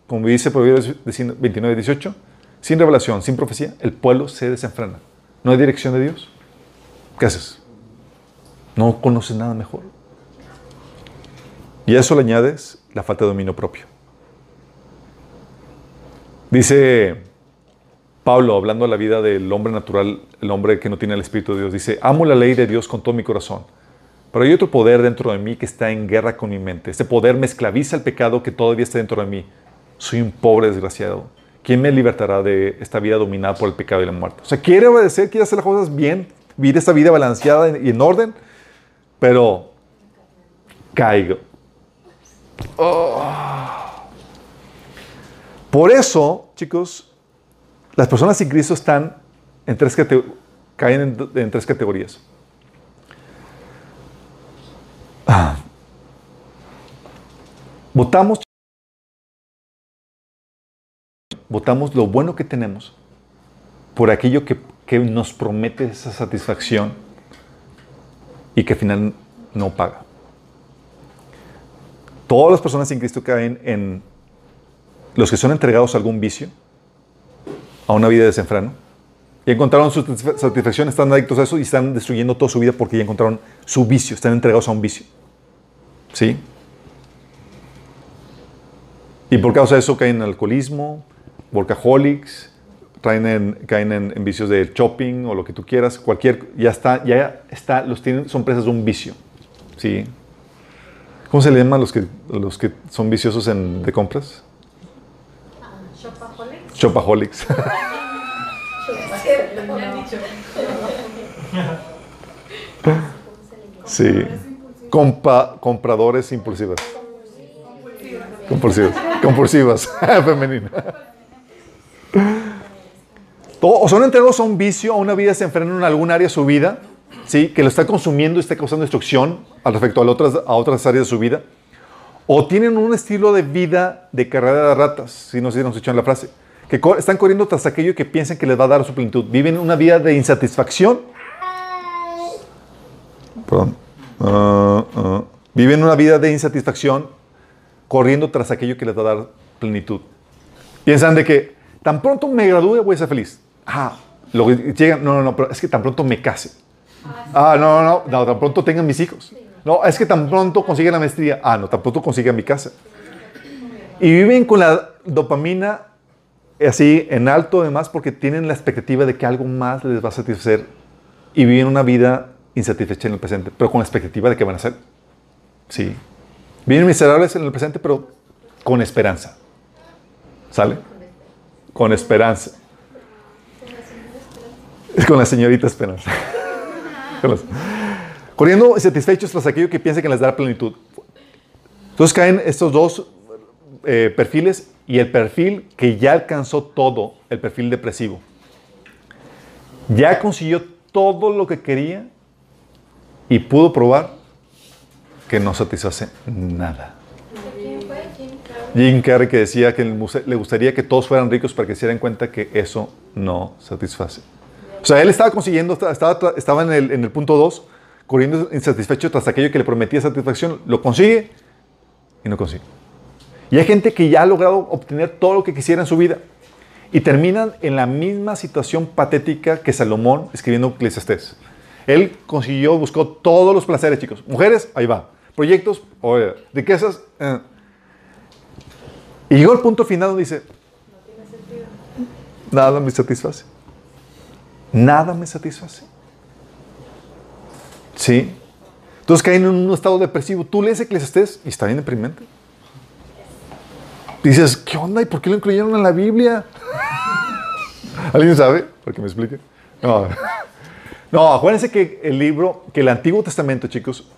como dice Proverbios 29, 18, sin revelación, sin profecía, el pueblo se desenfrena. No hay dirección de Dios. ¿Qué haces? No conoces nada mejor. Y a eso le añades la falta de dominio propio. Dice Pablo, hablando de la vida del hombre natural, el hombre que no tiene el Espíritu de Dios, dice, amo la ley de Dios con todo mi corazón. Pero hay otro poder dentro de mí que está en guerra con mi mente. Este poder me esclaviza el pecado que todavía está dentro de mí. Soy un pobre desgraciado. ¿Quién me libertará de esta vida dominada por el pecado y la muerte? O sea, quiere obedecer, quiere hacer las cosas bien, vivir esta vida balanceada y en orden, pero caigo. Oh. Por eso, chicos, las personas sin Cristo están en tres caen en, tres categorías. Ah. Votamos, votamos lo bueno que tenemos por aquello que, que nos promete esa satisfacción y que al final no paga. Todas las personas sin Cristo caen en los que son entregados a algún vicio, a una vida de desenfreno, y encontraron su satisfacción, están adictos a eso y están destruyendo toda su vida porque ya encontraron su vicio, están entregados a un vicio. ¿Sí? Y por causa de eso caen en alcoholismo, workaholics, caen en, en, vicios de shopping o lo que tú quieras, cualquier, ya está, ya está, los tienen, son presas de un vicio. ¿Sí? ¿Cómo se le llaman los que, los que son viciosos en, de compras? Shopaholics. Shopaholics. Sí. Compa- compradores impulsivas. Compulsivas. Compulsivas. Femenina. O son entregados a un vicio, a una vida desenfrenada en algún área de su vida, ¿sí? que lo está consumiendo y está causando destrucción al respecto a otras, a otras áreas de su vida. O tienen un estilo de vida de carrera de ratas, si no sé si nos escuchan la frase, que están corriendo tras aquello que piensan que les va a dar su plenitud. Viven una vida de insatisfacción. Perdón. Ah, ah. Viven una vida de insatisfacción corriendo tras aquello que les va a dar plenitud. Piensan de que tan pronto me gradúe voy a ser feliz. Ah, que llegan, no, no, no, pero es que tan pronto me case. Ah, no, no, no, tan pronto tengan mis hijos. No, es que tan pronto consiga la maestría. Ah, no, tan pronto consiga mi casa. Y viven con la dopamina así en alto además porque tienen la expectativa de que algo más les va a satisfacer y viven una vida insatisfecha en el presente, pero con la expectativa de que van a ser. Sí. Viven miserables en el presente, pero con esperanza. ¿Sale? Con esperanza. Es con la señorita Esperanza. Corriendo insatisfechos tras aquello que piensa que les dará plenitud. Entonces caen estos dos eh, perfiles y el perfil que ya alcanzó todo, el perfil depresivo. Ya consiguió todo lo que quería y pudo probar que no satisface nada. Jim Carrey. Que decía que le gustaría que todos fueran ricos para que se dieran cuenta que eso no satisface. O sea, él estaba consiguiendo, estaba, estaba, en, el, en el punto 2, corriendo insatisfecho tras aquello que le prometía satisfacción. Lo consigue y no consigue. Y hay gente que ya ha logrado obtener todo lo que quisiera en su vida y terminan en la misma situación patética que Salomón escribiendo Eclesiastés. Él consiguió, buscó todos los placeres, chicos. Mujeres, ahí va. Proyectos, oye, riquezas. eh. Y llegó al punto final donde dice, nada me satisface. Nada me satisface. ¿Sí? Entonces caen en un estado depresivo. Tú lees Eclesiastés y está bien deprimente. Dices, ¿qué onda? ¿Y por qué lo incluyeron en la Biblia? ¿Alguien sabe? Para que me explique. No. no, acuérdense que el libro, que el Antiguo Testamento, chicos,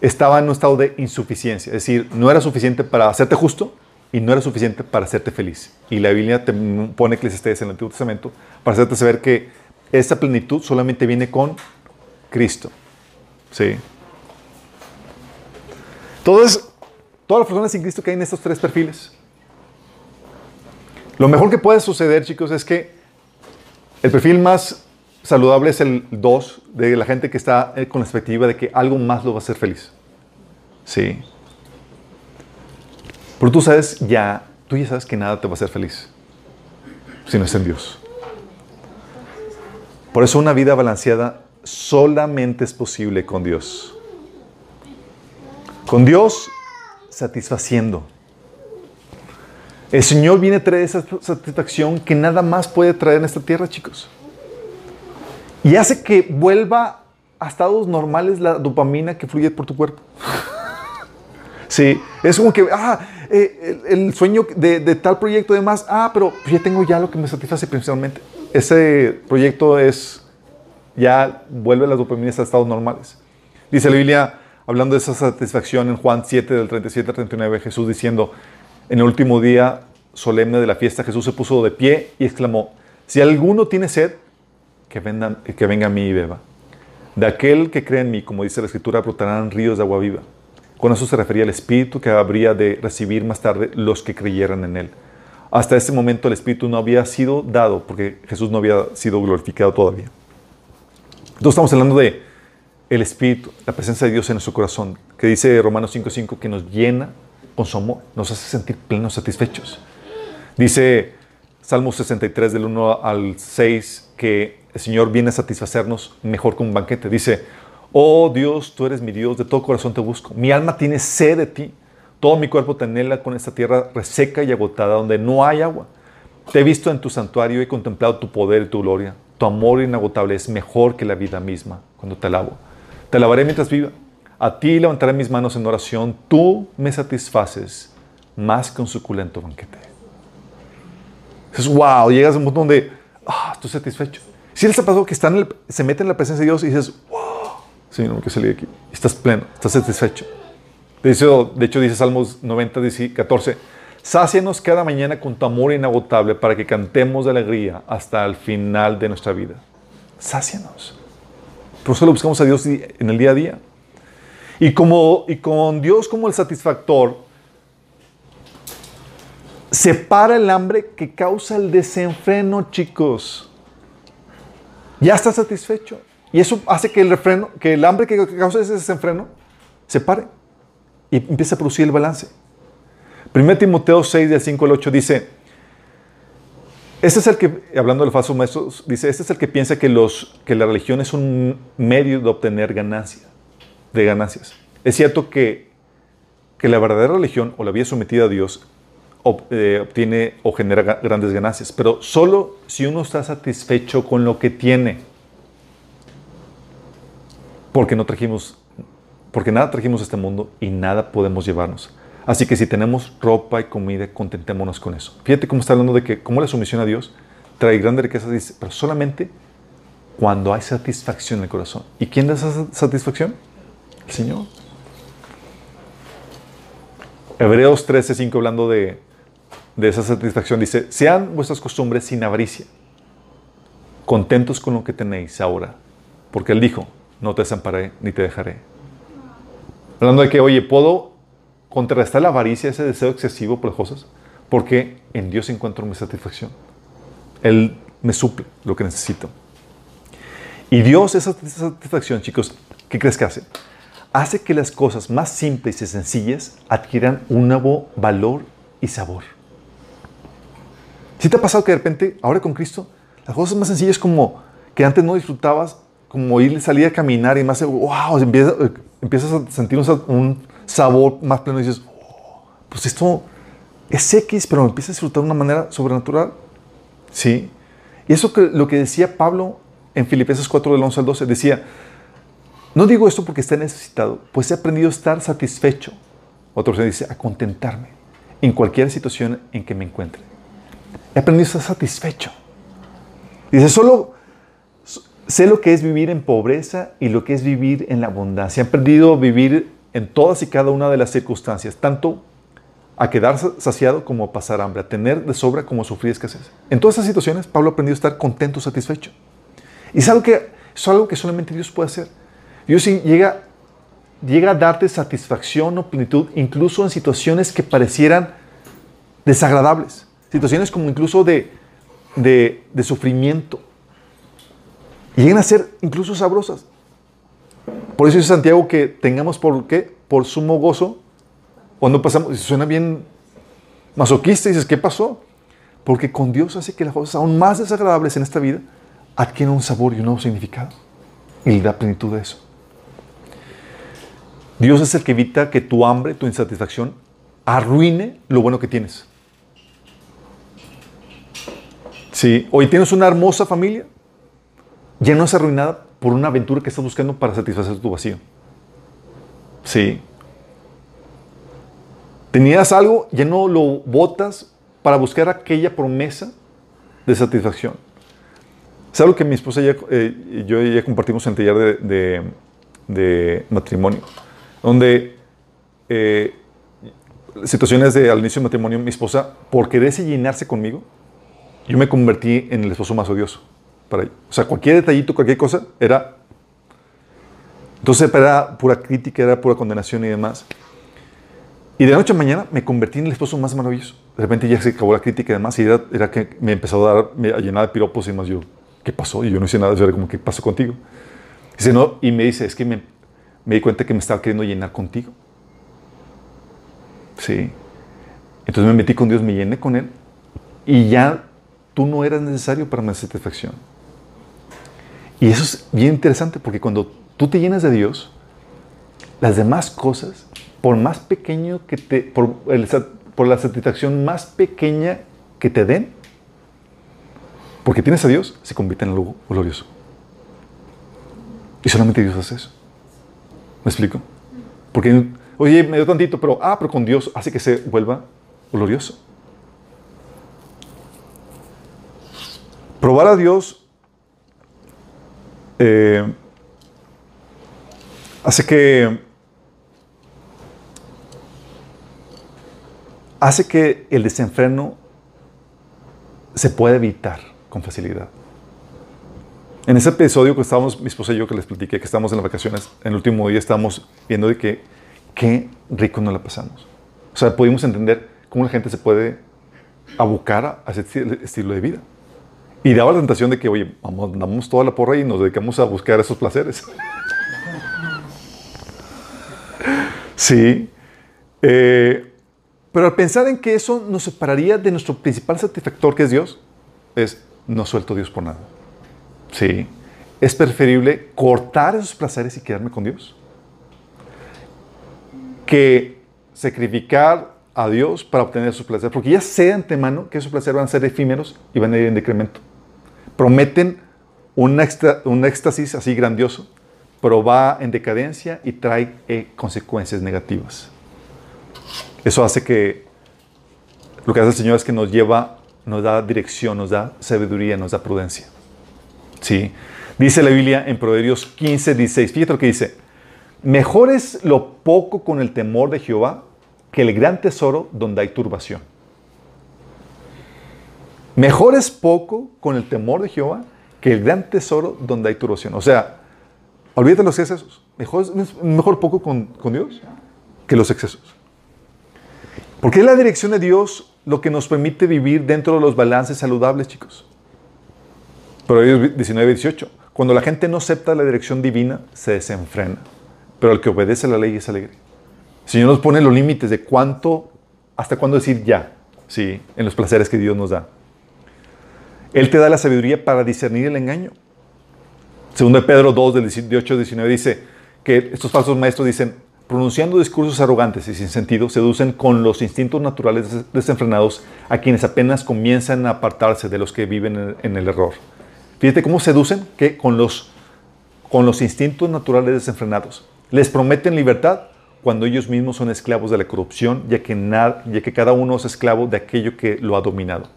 estaba en un estado de insuficiencia. Es decir, no era suficiente para hacerte justo y no era suficiente para hacerte feliz. Y la Biblia te pone Eclesiastés en el Antiguo Testamento para hacerte saber que esa plenitud solamente viene con Cristo. Sí. Entonces, todas las personas sin Cristo caen en estos tres perfiles. Lo mejor que puede suceder, chicos, es que el perfil más saludable es el 2 de la gente que está eh, con la expectativa de que algo más lo va a hacer feliz. Sí. Pero tú sabes ya, tú ya sabes que nada te va a hacer feliz si no es en Dios. Por eso una vida balanceada solamente es posible con Dios. Con Dios satisfaciendo. El Señor viene a traer esa satisfacción que nada más puede traer en esta tierra, chicos. Y hace que vuelva a estados normales la dopamina que fluye por tu cuerpo. sí, es como que, ah, eh, el, sueño de, tal proyecto, demás, ah, pero ya tengo ya lo que me satisface principalmente. Ese proyecto es, ya vuelve las dopaminas a estados normales. Dice la Biblia, hablando de esa satisfacción en Juan 7, del 37 al 39, Jesús diciendo, en el último día solemne de la fiesta, Jesús se puso de pie y exclamó, si alguno tiene sed, que, vendan, que venga a mí y beba. De aquel que cree en mí, como dice la Escritura, brotarán ríos de agua viva. Con eso se refería al Espíritu que habría de recibir más tarde los que creyeran en Él. Hasta ese momento el Espíritu no había sido dado porque Jesús no había sido glorificado todavía. Entonces estamos hablando de el Espíritu, la presencia de Dios en nuestro corazón, que dice Romanos 5.5 que nos llena con su amor, nos hace sentir plenos, satisfechos. Dice Salmo 63 del 1 al 6 que el Señor viene a satisfacernos mejor que un banquete. Dice, oh Dios, tú eres mi Dios, de todo corazón te busco. Mi alma tiene sed de ti. Todo mi cuerpo te anhela con esta tierra reseca y agotada donde no hay agua. Te he visto en tu santuario y contemplado tu poder y tu gloria. Tu amor inagotable es mejor que la vida misma cuando te alabo. Te alabaré mientras viva. A ti levantaré mis manos en oración. Tú me satisfaces más que un suculento banquete. Dices, wow, llegas a un punto donde ah, estoy satisfecho. Si les ha pasado que están se mete en la presencia de Dios y dices, wow, Señor, no quiero salir de aquí. Estás pleno, estás satisfecho. De hecho, de hecho dice Salmos 90, 14, sácianos cada mañana con tu amor inagotable para que cantemos de alegría hasta el final de nuestra vida. Sácianos. Por eso lo buscamos a Dios en el día a día. Y, con Dios como el satisfactor, separa el hambre que causa el desenfreno, chicos ya está satisfecho. Y eso hace que el, refreno, que el hambre que causa ese desenfreno se pare y empiece a producir el balance. 1 Timoteo 6, del 5 al 8 dice, este es el que, hablando del falso maestro, dice, este es el que piensa que, los, que la religión es un medio de obtener ganancias, de ganancias. Es cierto que, que la verdadera religión o la vida sometida a Dios eh, obtiene o genera grandes ganancias, pero solo si uno está satisfecho con lo que tiene. Porque no trajimos, porque nada trajimos a este mundo y nada podemos llevarnos. Así que si tenemos ropa y comida, contentémonos con eso. Fíjate cómo está hablando de que cómo la sumisión a Dios trae grandes riquezas, dice, pero solamente cuando hay satisfacción en el corazón. ¿Y quién da esa satisfacción? El Señor. Hebreos 13:5 hablando de, de esa satisfacción. Dice, sean vuestras costumbres sin avaricia, contentos con lo que tenéis ahora, porque Él dijo, no te desamparé ni te dejaré. Hablando de que, oye, puedo contrarrestar la avaricia, ese deseo excesivo por las cosas, porque en Dios encuentro mi satisfacción. Él me suple lo que necesito. Y Dios, esa satisfacción, chicos, ¿qué crees que hace? Hace que las cosas más simples y sencillas adquieran un nuevo valor y sabor. ¿Sí te ha pasado que de repente, ahora con Cristo, las cosas más sencillas como que antes no disfrutabas, como ir, salir a caminar y más, wow, empiezas, empiezas a sentir un, sabor más pleno y dices, oh, pues esto es X, pero me empiezas a disfrutar de una manera sobrenatural. ¿Sí? Y eso que lo que decía Pablo en Filipenses 4 del 11 al 12, decía, no digo esto porque esté necesitado, pues he aprendido a estar satisfecho. Otro se dice, a contentarme en cualquier situación en que me encuentre. He aprendido a estar satisfecho. Dice, solo sé lo que es vivir en pobreza y lo que es vivir en la abundancia. He aprendido a vivir en todas y cada una de las circunstancias, tanto a quedar saciado como a pasar hambre, a tener de sobra como a sufrir escasez. En todas esas situaciones, Pablo ha aprendido a estar contento, satisfecho. Y es algo que, es algo que solamente Dios puede hacer. Dios llega llega a darte satisfacción o plenitud incluso en situaciones que parecieran desagradables. Situaciones como incluso de, de sufrimiento. Llegan a ser incluso sabrosas. Por eso dice Santiago que tengamos por qué, por sumo gozo, cuando pasamos, suena bien masoquista, dices, ¿qué pasó? Porque con Dios hace que las cosas aún más desagradables en esta vida adquieran un sabor y un nuevo significado. Y le da plenitud a eso. Dios es el que evita que tu hambre, tu insatisfacción, arruine lo bueno que tienes. Sí, hoy tienes una hermosa familia, ya no es arruinada por una aventura que estás buscando para satisfacer tu vacío. Sí. Tenías algo, ya no lo botas para buscar aquella promesa de satisfacción. Es algo que mi esposa y eh, yo ya compartimos en el taller de, de, de matrimonio, donde eh, situaciones de al inicio del matrimonio, mi esposa, por quererse llenarse conmigo, yo me convertí en el esposo más odioso para ella. O sea, cualquier detallito, cualquier cosa, era... Entonces era pura crítica, era pura condenación y demás. Y de la noche a mañana me convertí en el esposo más maravilloso. De repente ya se acabó la crítica y demás, y era, era que me empezó a dar, a llenar de piropos y demás. Yo, ¿qué pasó? Y yo no hice nada, era como, ¿qué pasó contigo? Dice, no, y me dice, es que me, me di cuenta que me estaba queriendo llenar contigo. Sí. Entonces me metí con Dios, me llené con Él, y ya tú no eras necesario para mi satisfacción. Y eso es bien interesante porque cuando tú te llenas de Dios, las demás cosas, por más pequeño que te, por, por la satisfacción más pequeña que te den, porque tienes a Dios, se convierte en algo glorioso. Y solamente Dios hace eso. ¿Me explico? Porque, oye, me dio tantito, pero, ah, pero con Dios hace que se vuelva glorioso. Probar a Dios eh, hace que hace que el desenfreno se pueda evitar con facilidad. En ese episodio que estábamos, mi esposa y yo que les platiqué, que estamos en las vacaciones, en el último día estábamos viendo de que qué rico nos la pasamos. O sea, pudimos entender cómo la gente se puede abocar a ese estilo de vida. Y daba la tentación de que, oye, vamos, damos toda la porra y nos dedicamos a buscar esos placeres. sí. Eh, pero al pensar en que eso nos separaría de nuestro principal satisfactor, que es Dios, es no suelto Dios por nada. Sí. Es preferible cortar esos placeres y quedarme con Dios que sacrificar a Dios para obtener esos placeres. Porque ya sé de antemano que esos placeres van a ser efímeros y van a ir en decremento prometen un, éxtasis así grandioso, pero va en decadencia y trae eh, consecuencias negativas. Eso hace que lo que hace el Señor es que nos lleva, nos da dirección, nos da sabiduría, nos da prudencia. ¿Sí? Dice la Biblia en Proverbios 15, 16. Fíjate lo que dice. Mejor es lo poco con el temor de Jehová que el gran tesoro donde hay turbación. Mejor es poco con el temor de Jehová que el gran tesoro donde hay turbación. O sea, olvídate los excesos. Mejor, mejor poco con, Dios que los excesos. Porque es la dirección de Dios lo que nos permite vivir dentro de los balances saludables, chicos. Proverbios 19, 18. Cuando la gente no acepta la dirección divina, se desenfrena. Pero el que obedece la ley es alegre. El Señor nos pone los límites de cuánto, hasta cuándo decir ya, sí, en los placeres que Dios nos da. Él te da la sabiduría para discernir el engaño. Segundo Pedro 2, del 18 19 dice que estos falsos maestros dicen, pronunciando discursos arrogantes y sin sentido, seducen con los instintos naturales desenfrenados a quienes apenas comienzan a apartarse de los que viven en el error. Fíjate cómo seducen que con los, con los instintos naturales desenfrenados. Les prometen libertad cuando ellos mismos son esclavos de la corrupción, ya que, ya que cada uno es esclavo de aquello que lo ha dominado.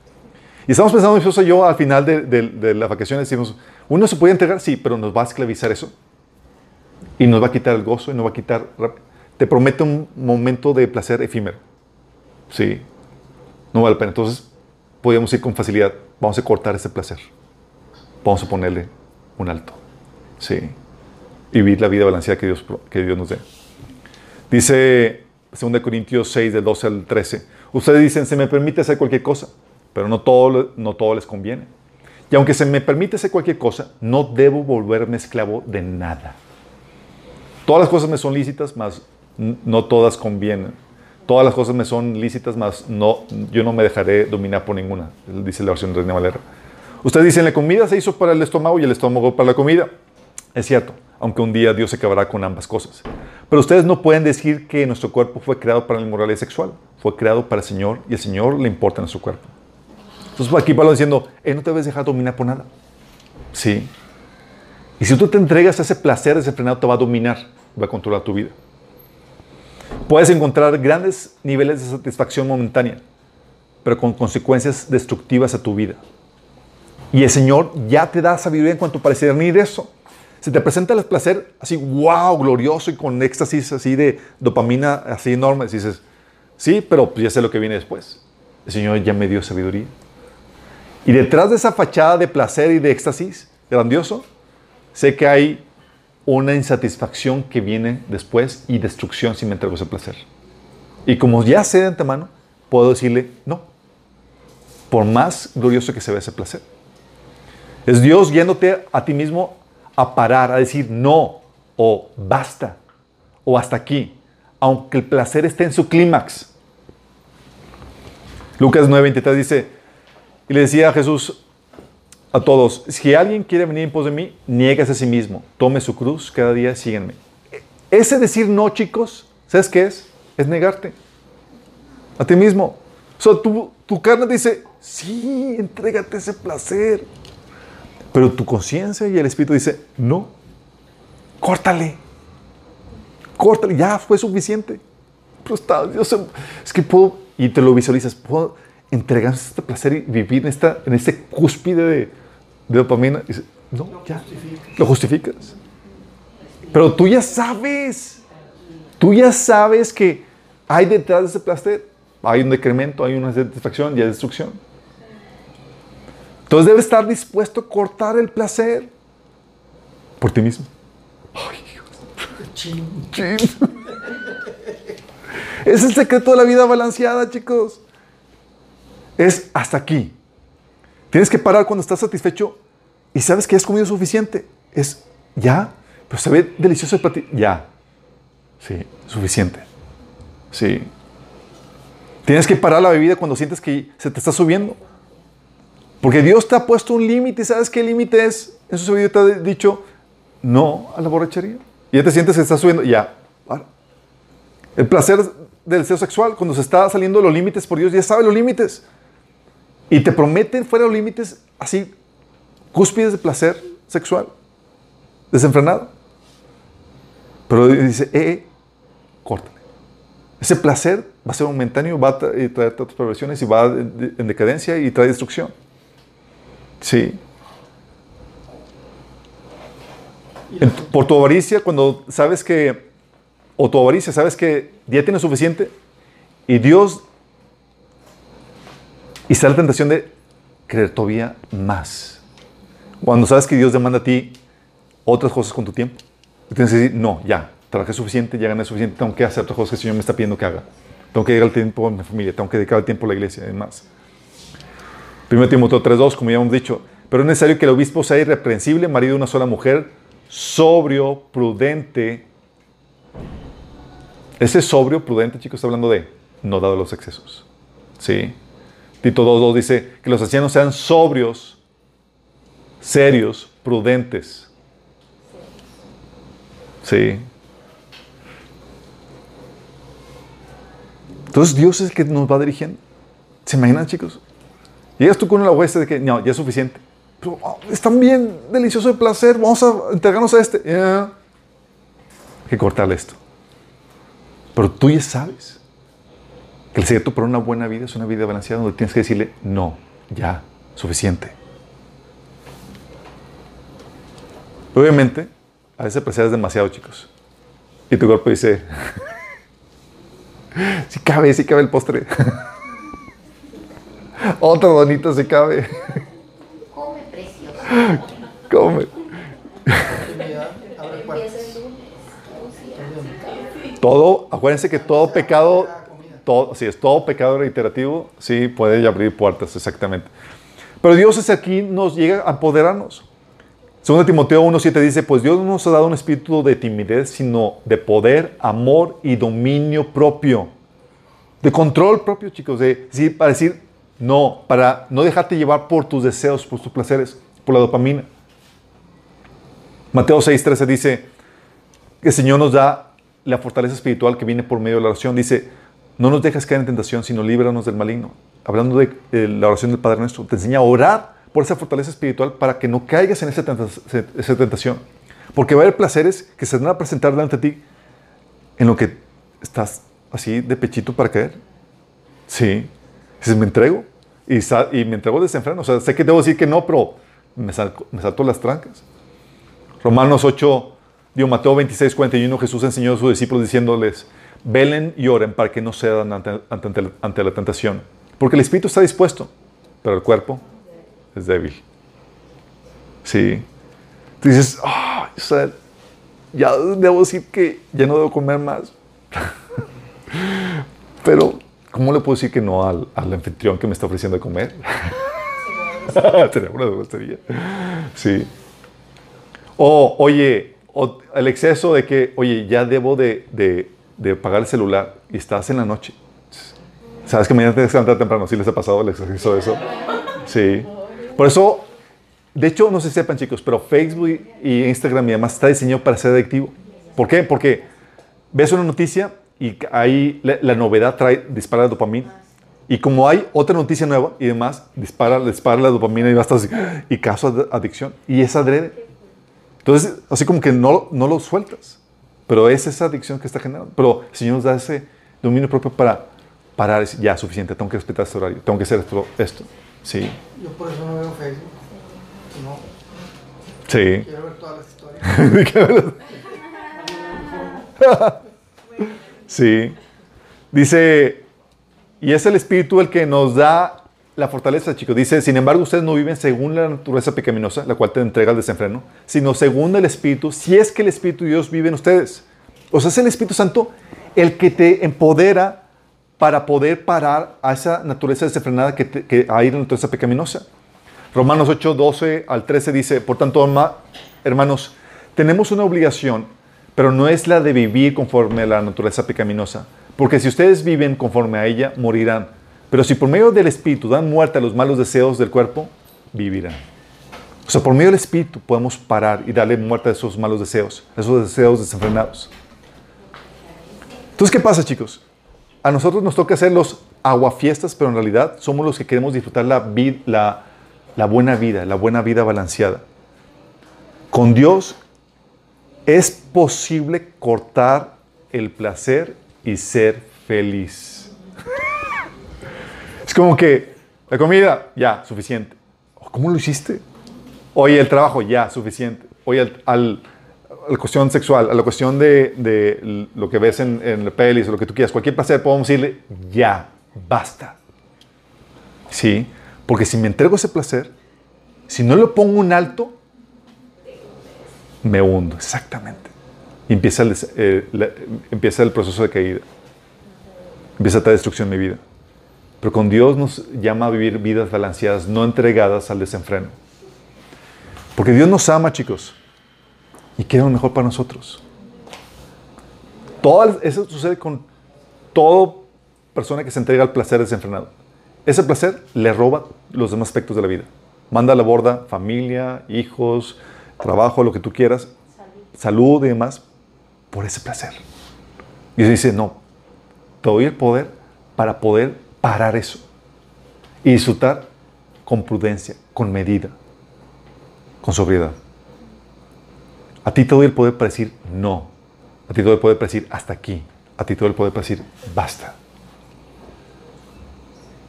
Y estamos pensando, mi esposa y yo, al final de, de, las vacaciones, decimos, uno se puede entregar, sí, pero nos va a esclavizar eso. Y nos va a quitar el gozo y nos va a quitar... Te promete un momento de placer efímero. Sí. No vale la pena. Entonces, podríamos ir con facilidad. Vamos a cortar ese placer. Vamos a ponerle un alto. Sí. Y vivir la vida balanceada que Dios, que Dios nos dé. Dice 2 Corintios 6, del 12 al 13. Ustedes dicen, se me permite hacer cualquier cosa, pero no todo, no todo les conviene. Y aunque se me permite hacer cualquier cosa, no debo volverme esclavo de nada. Todas las cosas me son lícitas, mas no todas convienen. Todas las cosas me son lícitas, mas no, yo no me dejaré dominar por ninguna, dice la versión de Reina Valera. Ustedes dicen, la comida se hizo para el estómago y el estómago para la comida. Es cierto, aunque un día Dios se acabará con ambas cosas. Pero ustedes no pueden decir que nuestro cuerpo fue creado para la inmoralidad sexual. Fue creado para el Señor y el Señor le importa nuestro cuerpo. Entonces aquí Pablo diciendo, eh, no te debes dejar dominar por nada. Sí. Y si tú te entregas a ese placer desenfrenado, te va a dominar, va a controlar tu vida. Puedes encontrar grandes niveles de satisfacción momentánea, pero con consecuencias destructivas a tu vida. Y el Señor ya te da sabiduría en cuanto a discernir eso. Se te presenta el placer así, wow, glorioso y con éxtasis así de dopamina así enorme. Dices, sí, pero pues ya sé lo que viene después. El Señor ya me dio sabiduría. Y detrás de esa fachada de placer y de éxtasis grandioso, sé que hay una insatisfacción que viene después y destrucción si me entrego ese placer. Y como ya sé de antemano, puedo decirle no, por más glorioso que se vea ese placer. Es Dios guiándote a ti mismo a parar, a decir no, o basta, o hasta aquí, aunque el placer esté en su clímax. Lucas 9:23 dice, y le decía a Jesús a todos, si alguien quiere venir en pos de mí, niegues a sí mismo, tome su cruz cada día, síguenme. Ese decir no, chicos, ¿sabes qué es? Es negarte a ti mismo. O sea, tu, tu carne dice, sí, entrégate ese placer. Pero tu conciencia y el espíritu dice, no, córtale. Córtale, ya fue suficiente. Pero está, Dios, es que puedo, y te lo visualizas, puedo entregar este placer y vivir en, esta, en este cúspide de, de dopamina. Y dice, no, ya, lo justificas. Pero tú ya sabes, tú ya sabes que hay detrás de ese placer, hay un decremento, hay una satisfacción y hay destrucción. Entonces debes estar dispuesto a cortar el placer por ti mismo. Ay, Chin. Es el secreto de la vida balanceada, chicos. Es hasta aquí. Tienes que parar cuando estás satisfecho y sabes que has comido suficiente. Es ya, pero se ve delicioso para ti. Ya. Sí, suficiente. Sí. Tienes que parar la bebida cuando sientes que se te está subiendo. Porque Dios te ha puesto un límite. ¿Sabes qué límite es? En su sabiduría te ha dicho no a la borrachería. Y ya te sientes que está subiendo. Ya. El placer del deseo sexual, cuando se está saliendo los límites por Dios, ya sabe los límites. Y te prometen fuera de los límites, así, cúspides de placer sexual, desenfrenado. Pero dice, eh, eh córtale. Ese placer va a ser momentáneo, va a traer otras perversiones y va en decadencia y trae destrucción. Sí. por tu avaricia, cuando sabes que, o tu avaricia, sabes que ya tienes suficiente y Dios, y está la tentación de creer todavía más. Cuando sabes que Dios demanda a ti otras cosas con tu tiempo, tienes que decir, no, ya, trabajé suficiente, ya gané suficiente, tengo que hacer otras cosas que el Señor me está pidiendo que haga. Tengo que dedicar el tiempo a mi familia, tengo que dedicar el tiempo a la iglesia y demás. 1 Timoteo 3.2, como ya hemos dicho, pero es necesario que el obispo sea irreprensible, marido de una sola mujer, sobrio, prudente. Ese sobrio, prudente, chicos, está hablando de no dado los excesos. ¿Sí? Tito 2.2 dice que los ancianos sean sobrios, serios, prudentes. Sí. Entonces Dios es el que nos va dirigiendo. ¿Se imaginan, chicos? Llegas tú con la hueste de que no, ya es suficiente. Pero oh, es tan bien delicioso de placer, vamos a entregarnos a este. Hay que cortarle esto. Pero tú ya sabes el secreto para una buena vida es una vida balanceada donde tienes que decirle, no, ya, suficiente. Obviamente, a veces es demasiado, chicos. Y tu cuerpo dice, si cabe, si cabe el postre. Otro bonito se cabe. Come precioso. Come. Oh, Todo, acuérdense que todo pecado, todo, sí, es todo pecado reiterativo, sí, puede abrir puertas, exactamente. Pero Dios es aquí, nos llega a empoderarnos. Segundo Timoteo 1.7 dice, pues Dios no nos ha dado un espíritu de timidez, sino de poder, amor y dominio propio. De control propio, chicos. De, sí, para decir no, para no dejarte llevar por tus deseos, por tus placeres, por la dopamina. Mateo 6.13 dice el Señor nos da la fortaleza espiritual que viene por medio de la oración. Dice, no nos dejes caer en tentación, sino líbranos del maligno. Hablando de, la oración del Padre Nuestro, te enseña a orar por esa fortaleza espiritual para que no caigas en esa, tenta- esa tentación. Porque va a haber placeres que se van a presentar delante de ti en lo que estás así de pechito para caer. Sí. Dices, me entrego. Y, me entrego desenfreno. O sea, sé que debo decir que no, pero me salto las trancas. Romanos 8, digo, Mateo 26, 41, Jesús enseñó a sus discípulos diciéndoles, velen y oren para que no cedan ante, ante- ante la tentación. Porque el espíritu está dispuesto, pero el cuerpo es débil. Sí. Dices, "Ah, o sea, ya debo decir que ya no debo comer más. pero, ¿cómo le puedo decir que no al, al anfitrión que me está ofreciendo de comer? Sería una. Sí. O, oye, el exceso de que, oye, ya debo de, de- de pagar el celular y estás en la noche. Sabes que mañana tienes que levantar temprano. ¿Sí les ha pasado el exceso de eso? Sí. Por eso, de hecho, no se sepan, chicos, pero Facebook y Instagram y demás está diseñado para ser adictivo. ¿Por qué? Porque ves una noticia y ahí la, novedad trae, dispara la dopamina. Y como hay otra noticia nueva y demás, dispara, dispara la dopamina y va a estar así, y ad- adicción. Y es adrede. Entonces, así como que no, no lo sueltas. Pero es esa adicción que está generando. Pero el Señor nos da ese dominio propio para parar. decir, Ya, suficiente, tengo que respetar este horario, tengo que hacer esto. esto. Sí, Yo por eso no veo Facebook. No, sí. quiero ver todas las historias. Sí. Dice, y es el Espíritu el que nos da la fortaleza, chicos. Dice, sin embargo, ustedes no viven según la naturaleza pecaminosa, la cual te entrega al desenfreno, sino según el Espíritu, si es que el Espíritu de Dios vive en ustedes. O sea, es el Espíritu Santo el que te empodera para poder parar a esa naturaleza desenfrenada que, te- que hay en la naturaleza pecaminosa. Romanos 8, 12 al 13 dice, por tanto, hermanos, tenemos una obligación, pero no es la de vivir conforme a la naturaleza pecaminosa, porque si ustedes viven conforme a ella, morirán. Pero si por medio del Espíritu dan muerte a los malos deseos del cuerpo, vivirán. O sea, por medio del Espíritu podemos parar y darle muerte a esos malos deseos, a esos deseos desenfrenados. Entonces, ¿qué pasa, chicos? A nosotros nos toca hacer los aguafiestas, pero en realidad somos los que queremos disfrutar la, vid- la, la buena vida, la buena vida balanceada. Con Dios es posible cortar el placer y ser feliz. Como que la comida, ya, suficiente. ¿Cómo lo hiciste? Oye, el trabajo, ya, suficiente. Oye, al, al- a la cuestión sexual, a la cuestión de, de lo que ves en, en pelis o lo que tú quieras, cualquier placer, podemos decirle, ya, basta. Sí, porque si me entrego ese placer, si no le pongo un alto, me hundo, exactamente. Y empieza el, eh, la- empieza el proceso de caída. Empieza esta destrucción de mi vida. Pero con Dios nos llama a vivir vidas balanceadas, no entregadas al desenfreno. Porque Dios nos ama, chicos, y quiere lo mejor para nosotros. Todo eso sucede con toda persona que se entrega al placer desenfrenado. Ese placer le roba los demás aspectos de la vida. Manda a la borda familia, hijos, trabajo, lo que tú quieras, salud y demás, por ese placer. Y Dios dice, no, te doy el poder para poder parar eso y disfrutar con prudencia, con medida, con sobriedad. A ti te doy el poder para decir no. A ti te doy el poder para decir hasta aquí. A ti te doy el poder para decir basta.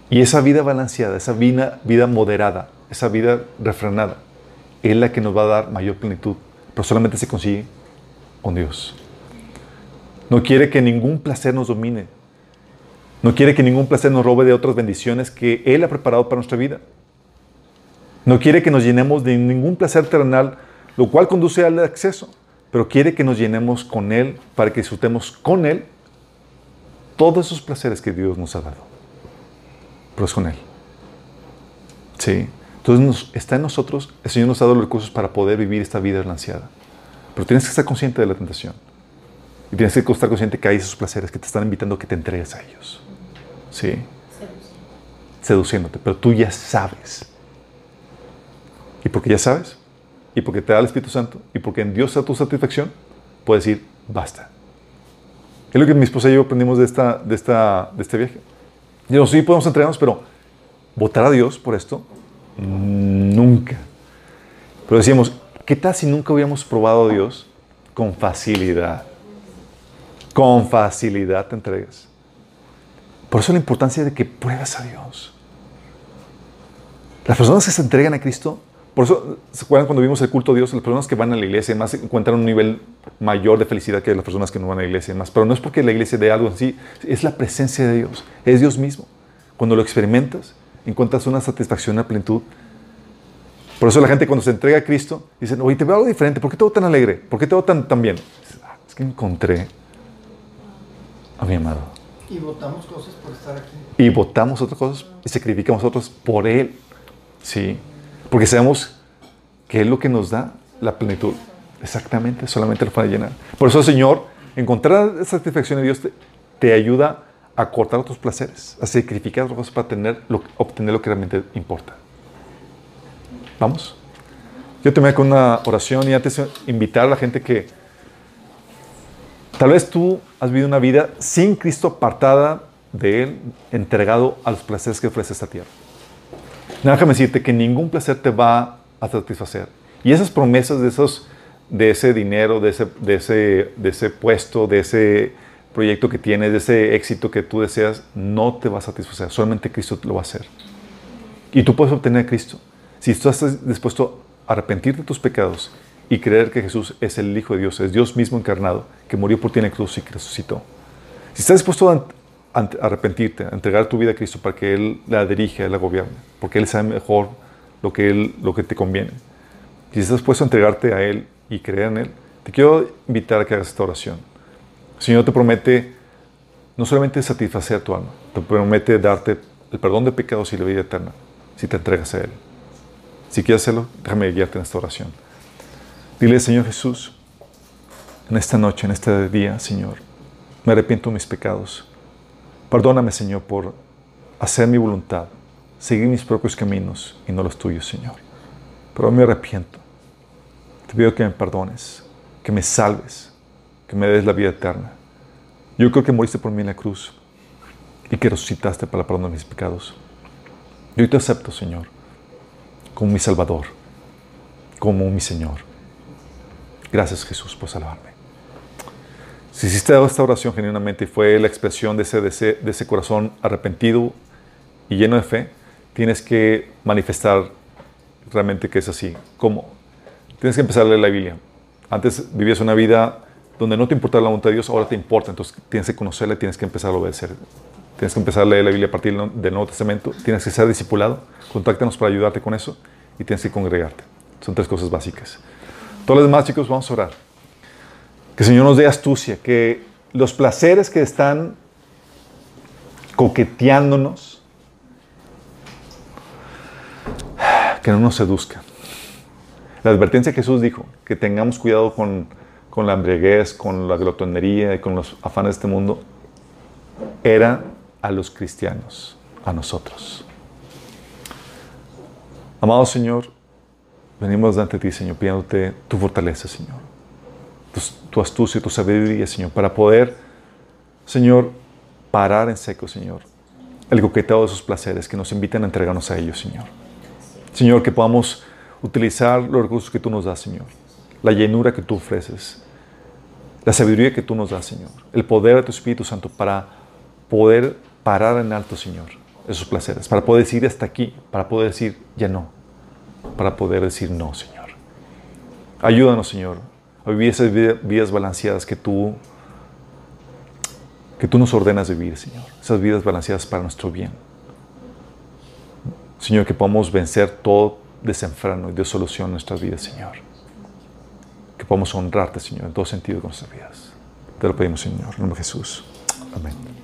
Y esa vida balanceada, esa vida, vida moderada, esa vida refrenada, es la que nos va a dar mayor plenitud. Pero solamente se consigue con Dios. No quiere que ningún placer nos domine. No quiere que ningún placer nos robe de otras bendiciones que Él ha preparado para nuestra vida. No quiere que nos llenemos de ningún placer terrenal, lo cual conduce al exceso, pero quiere que nos llenemos con Él para que disfrutemos con Él todos esos placeres que Dios nos ha dado. Pero es con Él. Sí. Entonces nos- está en nosotros, el Señor nos ha dado los recursos para poder vivir esta vida balanceada. Pero tienes que estar consciente de la tentación. Y tienes que estar consciente que hay esos placeres que te están invitando a que te entregues a ellos. Sí. Seduciéndote. Pero tú ya sabes. Y porque ya sabes, y porque te da el Espíritu Santo, y porque en Dios está tu satisfacción, puedes decir, basta. Es lo que mi esposa y yo aprendimos de, esta, de, esta, de este viaje. Y no, sí podemos entregarnos, pero votar a Dios por esto, nunca. Pero decíamos, ¿qué tal si nunca hubiéramos probado a Dios con facilidad? Con facilidad te entregas. Por eso la importancia de que pruebas a Dios. Las personas que se entregan a Cristo, por eso, ¿se acuerdan cuando vimos el culto a Dios? Las personas que van a la iglesia más encuentran un nivel mayor de felicidad que las personas que no van a la iglesia más. Pero no es porque la iglesia dé algo así, es la presencia de Dios, es Dios mismo. Cuando lo experimentas, encuentras una satisfacción, una plenitud. Por eso la gente cuando se entrega a Cristo, dicen, oye, te veo algo diferente, ¿por qué te tan alegre? ¿Por qué te tan, tan bien? "Ah, Es que encontré a mi amado. Y votamos cosas por estar aquí. Y votamos otras cosas y sacrificamos otras por Él. Sí. Porque sabemos que es lo que nos da la plenitud. Exactamente, solamente lo para llenar. Por eso, Señor, encontrar satisfacción en Dios te, te ayuda a cortar otros placeres, a sacrificar otras cosas para tener lo, obtener lo que realmente importa. ¿Vamos? Yo te con una oración y antes invitar a la gente que tal vez tú has vivido una vida sin Cristo apartada de Él, entregado a los placeres que ofrece esta tierra. Déjame decirte que ningún placer te va a satisfacer. Y esas promesas de, esos, de ese dinero, de ese, de, ese, de ese puesto, de ese proyecto que tienes, de ese éxito que tú deseas, no te va a satisfacer. Solamente Cristo lo va a hacer. Y tú puedes obtener a Cristo. Si tú estás dispuesto a arrepentirte de tus pecados y creer que Jesús es el Hijo de Dios, es Dios mismo encarnado, que murió por ti en la cruz y resucitó. Si estás dispuesto a arrepentirte, a entregar tu vida a Cristo para que Él la dirija, la gobierne, porque Él sabe mejor lo que, él, lo que te conviene. Si estás dispuesto a entregarte a Él y creer en Él, te quiero invitar a que hagas esta oración. El Señor te promete no solamente satisfacer tu alma, te promete darte el perdón de pecados y la vida eterna, si te entregas a Él. Si quieres hacerlo, déjame guiarte en esta oración. Dile, Señor Jesús, en esta noche, en este día, Señor, me arrepiento de mis pecados. Perdóname, Señor, por hacer mi voluntad, seguir mis propios caminos y no los tuyos, Señor. Pero me arrepiento. Te pido que me perdones, que me salves, que me des la vida eterna. Yo creo que moriste por mí en la cruz y que resucitaste para perdonar mis pecados. Yo te acepto, Señor, como mi Salvador, como mi Señor. Gracias, Jesús, por salvarme. Si hiciste esta oración genuinamente y fue la expresión de ese, de, ese, de ese, corazón arrepentido y lleno de fe, tienes que manifestar realmente que es así. ¿Cómo? Tienes que empezar a leer la Biblia. Antes vivías una vida donde no te importaba la voluntad de Dios, ahora te importa. Entonces tienes que conocerla y tienes que empezar a obedecer. Tienes que empezar a leer la Biblia a partir del Nuevo Testamento. Tienes que ser discipulado. Contáctanos para ayudarte con eso. Y tienes que congregarte. Son tres cosas básicas. Todos los demás, chicos, vamos a orar. Que el Señor nos dé astucia, que los placeres que están coqueteándonos, que no nos seduzcan. La advertencia que Jesús dijo, que tengamos cuidado con, con la embriaguez, con la glotonería y con los afanes de este mundo, era a los cristianos, a nosotros. Amado Señor, venimos de ti, Señor, pidiéndote tu fortaleza, Señor tu, tu astucia tu sabiduría, Señor, para poder, Señor, parar en seco, Señor, el coqueteo de esos placeres que nos invitan a entregarnos a ellos, Señor. Señor, que podamos utilizar los recursos que tú nos das, Señor, la llenura que tú ofreces, la sabiduría que tú nos das, Señor, el poder de tu Espíritu Santo para poder parar en alto, Señor, esos placeres, para poder decir hasta aquí, para poder decir ya no, para poder decir no, Señor. Ayúdanos, Señor, a vivir esas vidas balanceadas que tú, que tú nos ordenas vivir, Señor. Esas vidas balanceadas para nuestro bien. Señor, que podamos vencer todo desenfreno y desolución en nuestras vidas, Señor. que podamos honrarte, Señor, en todo sentido con nuestras vidas. Te lo pedimos, Señor, en nombre de Jesús. Amén.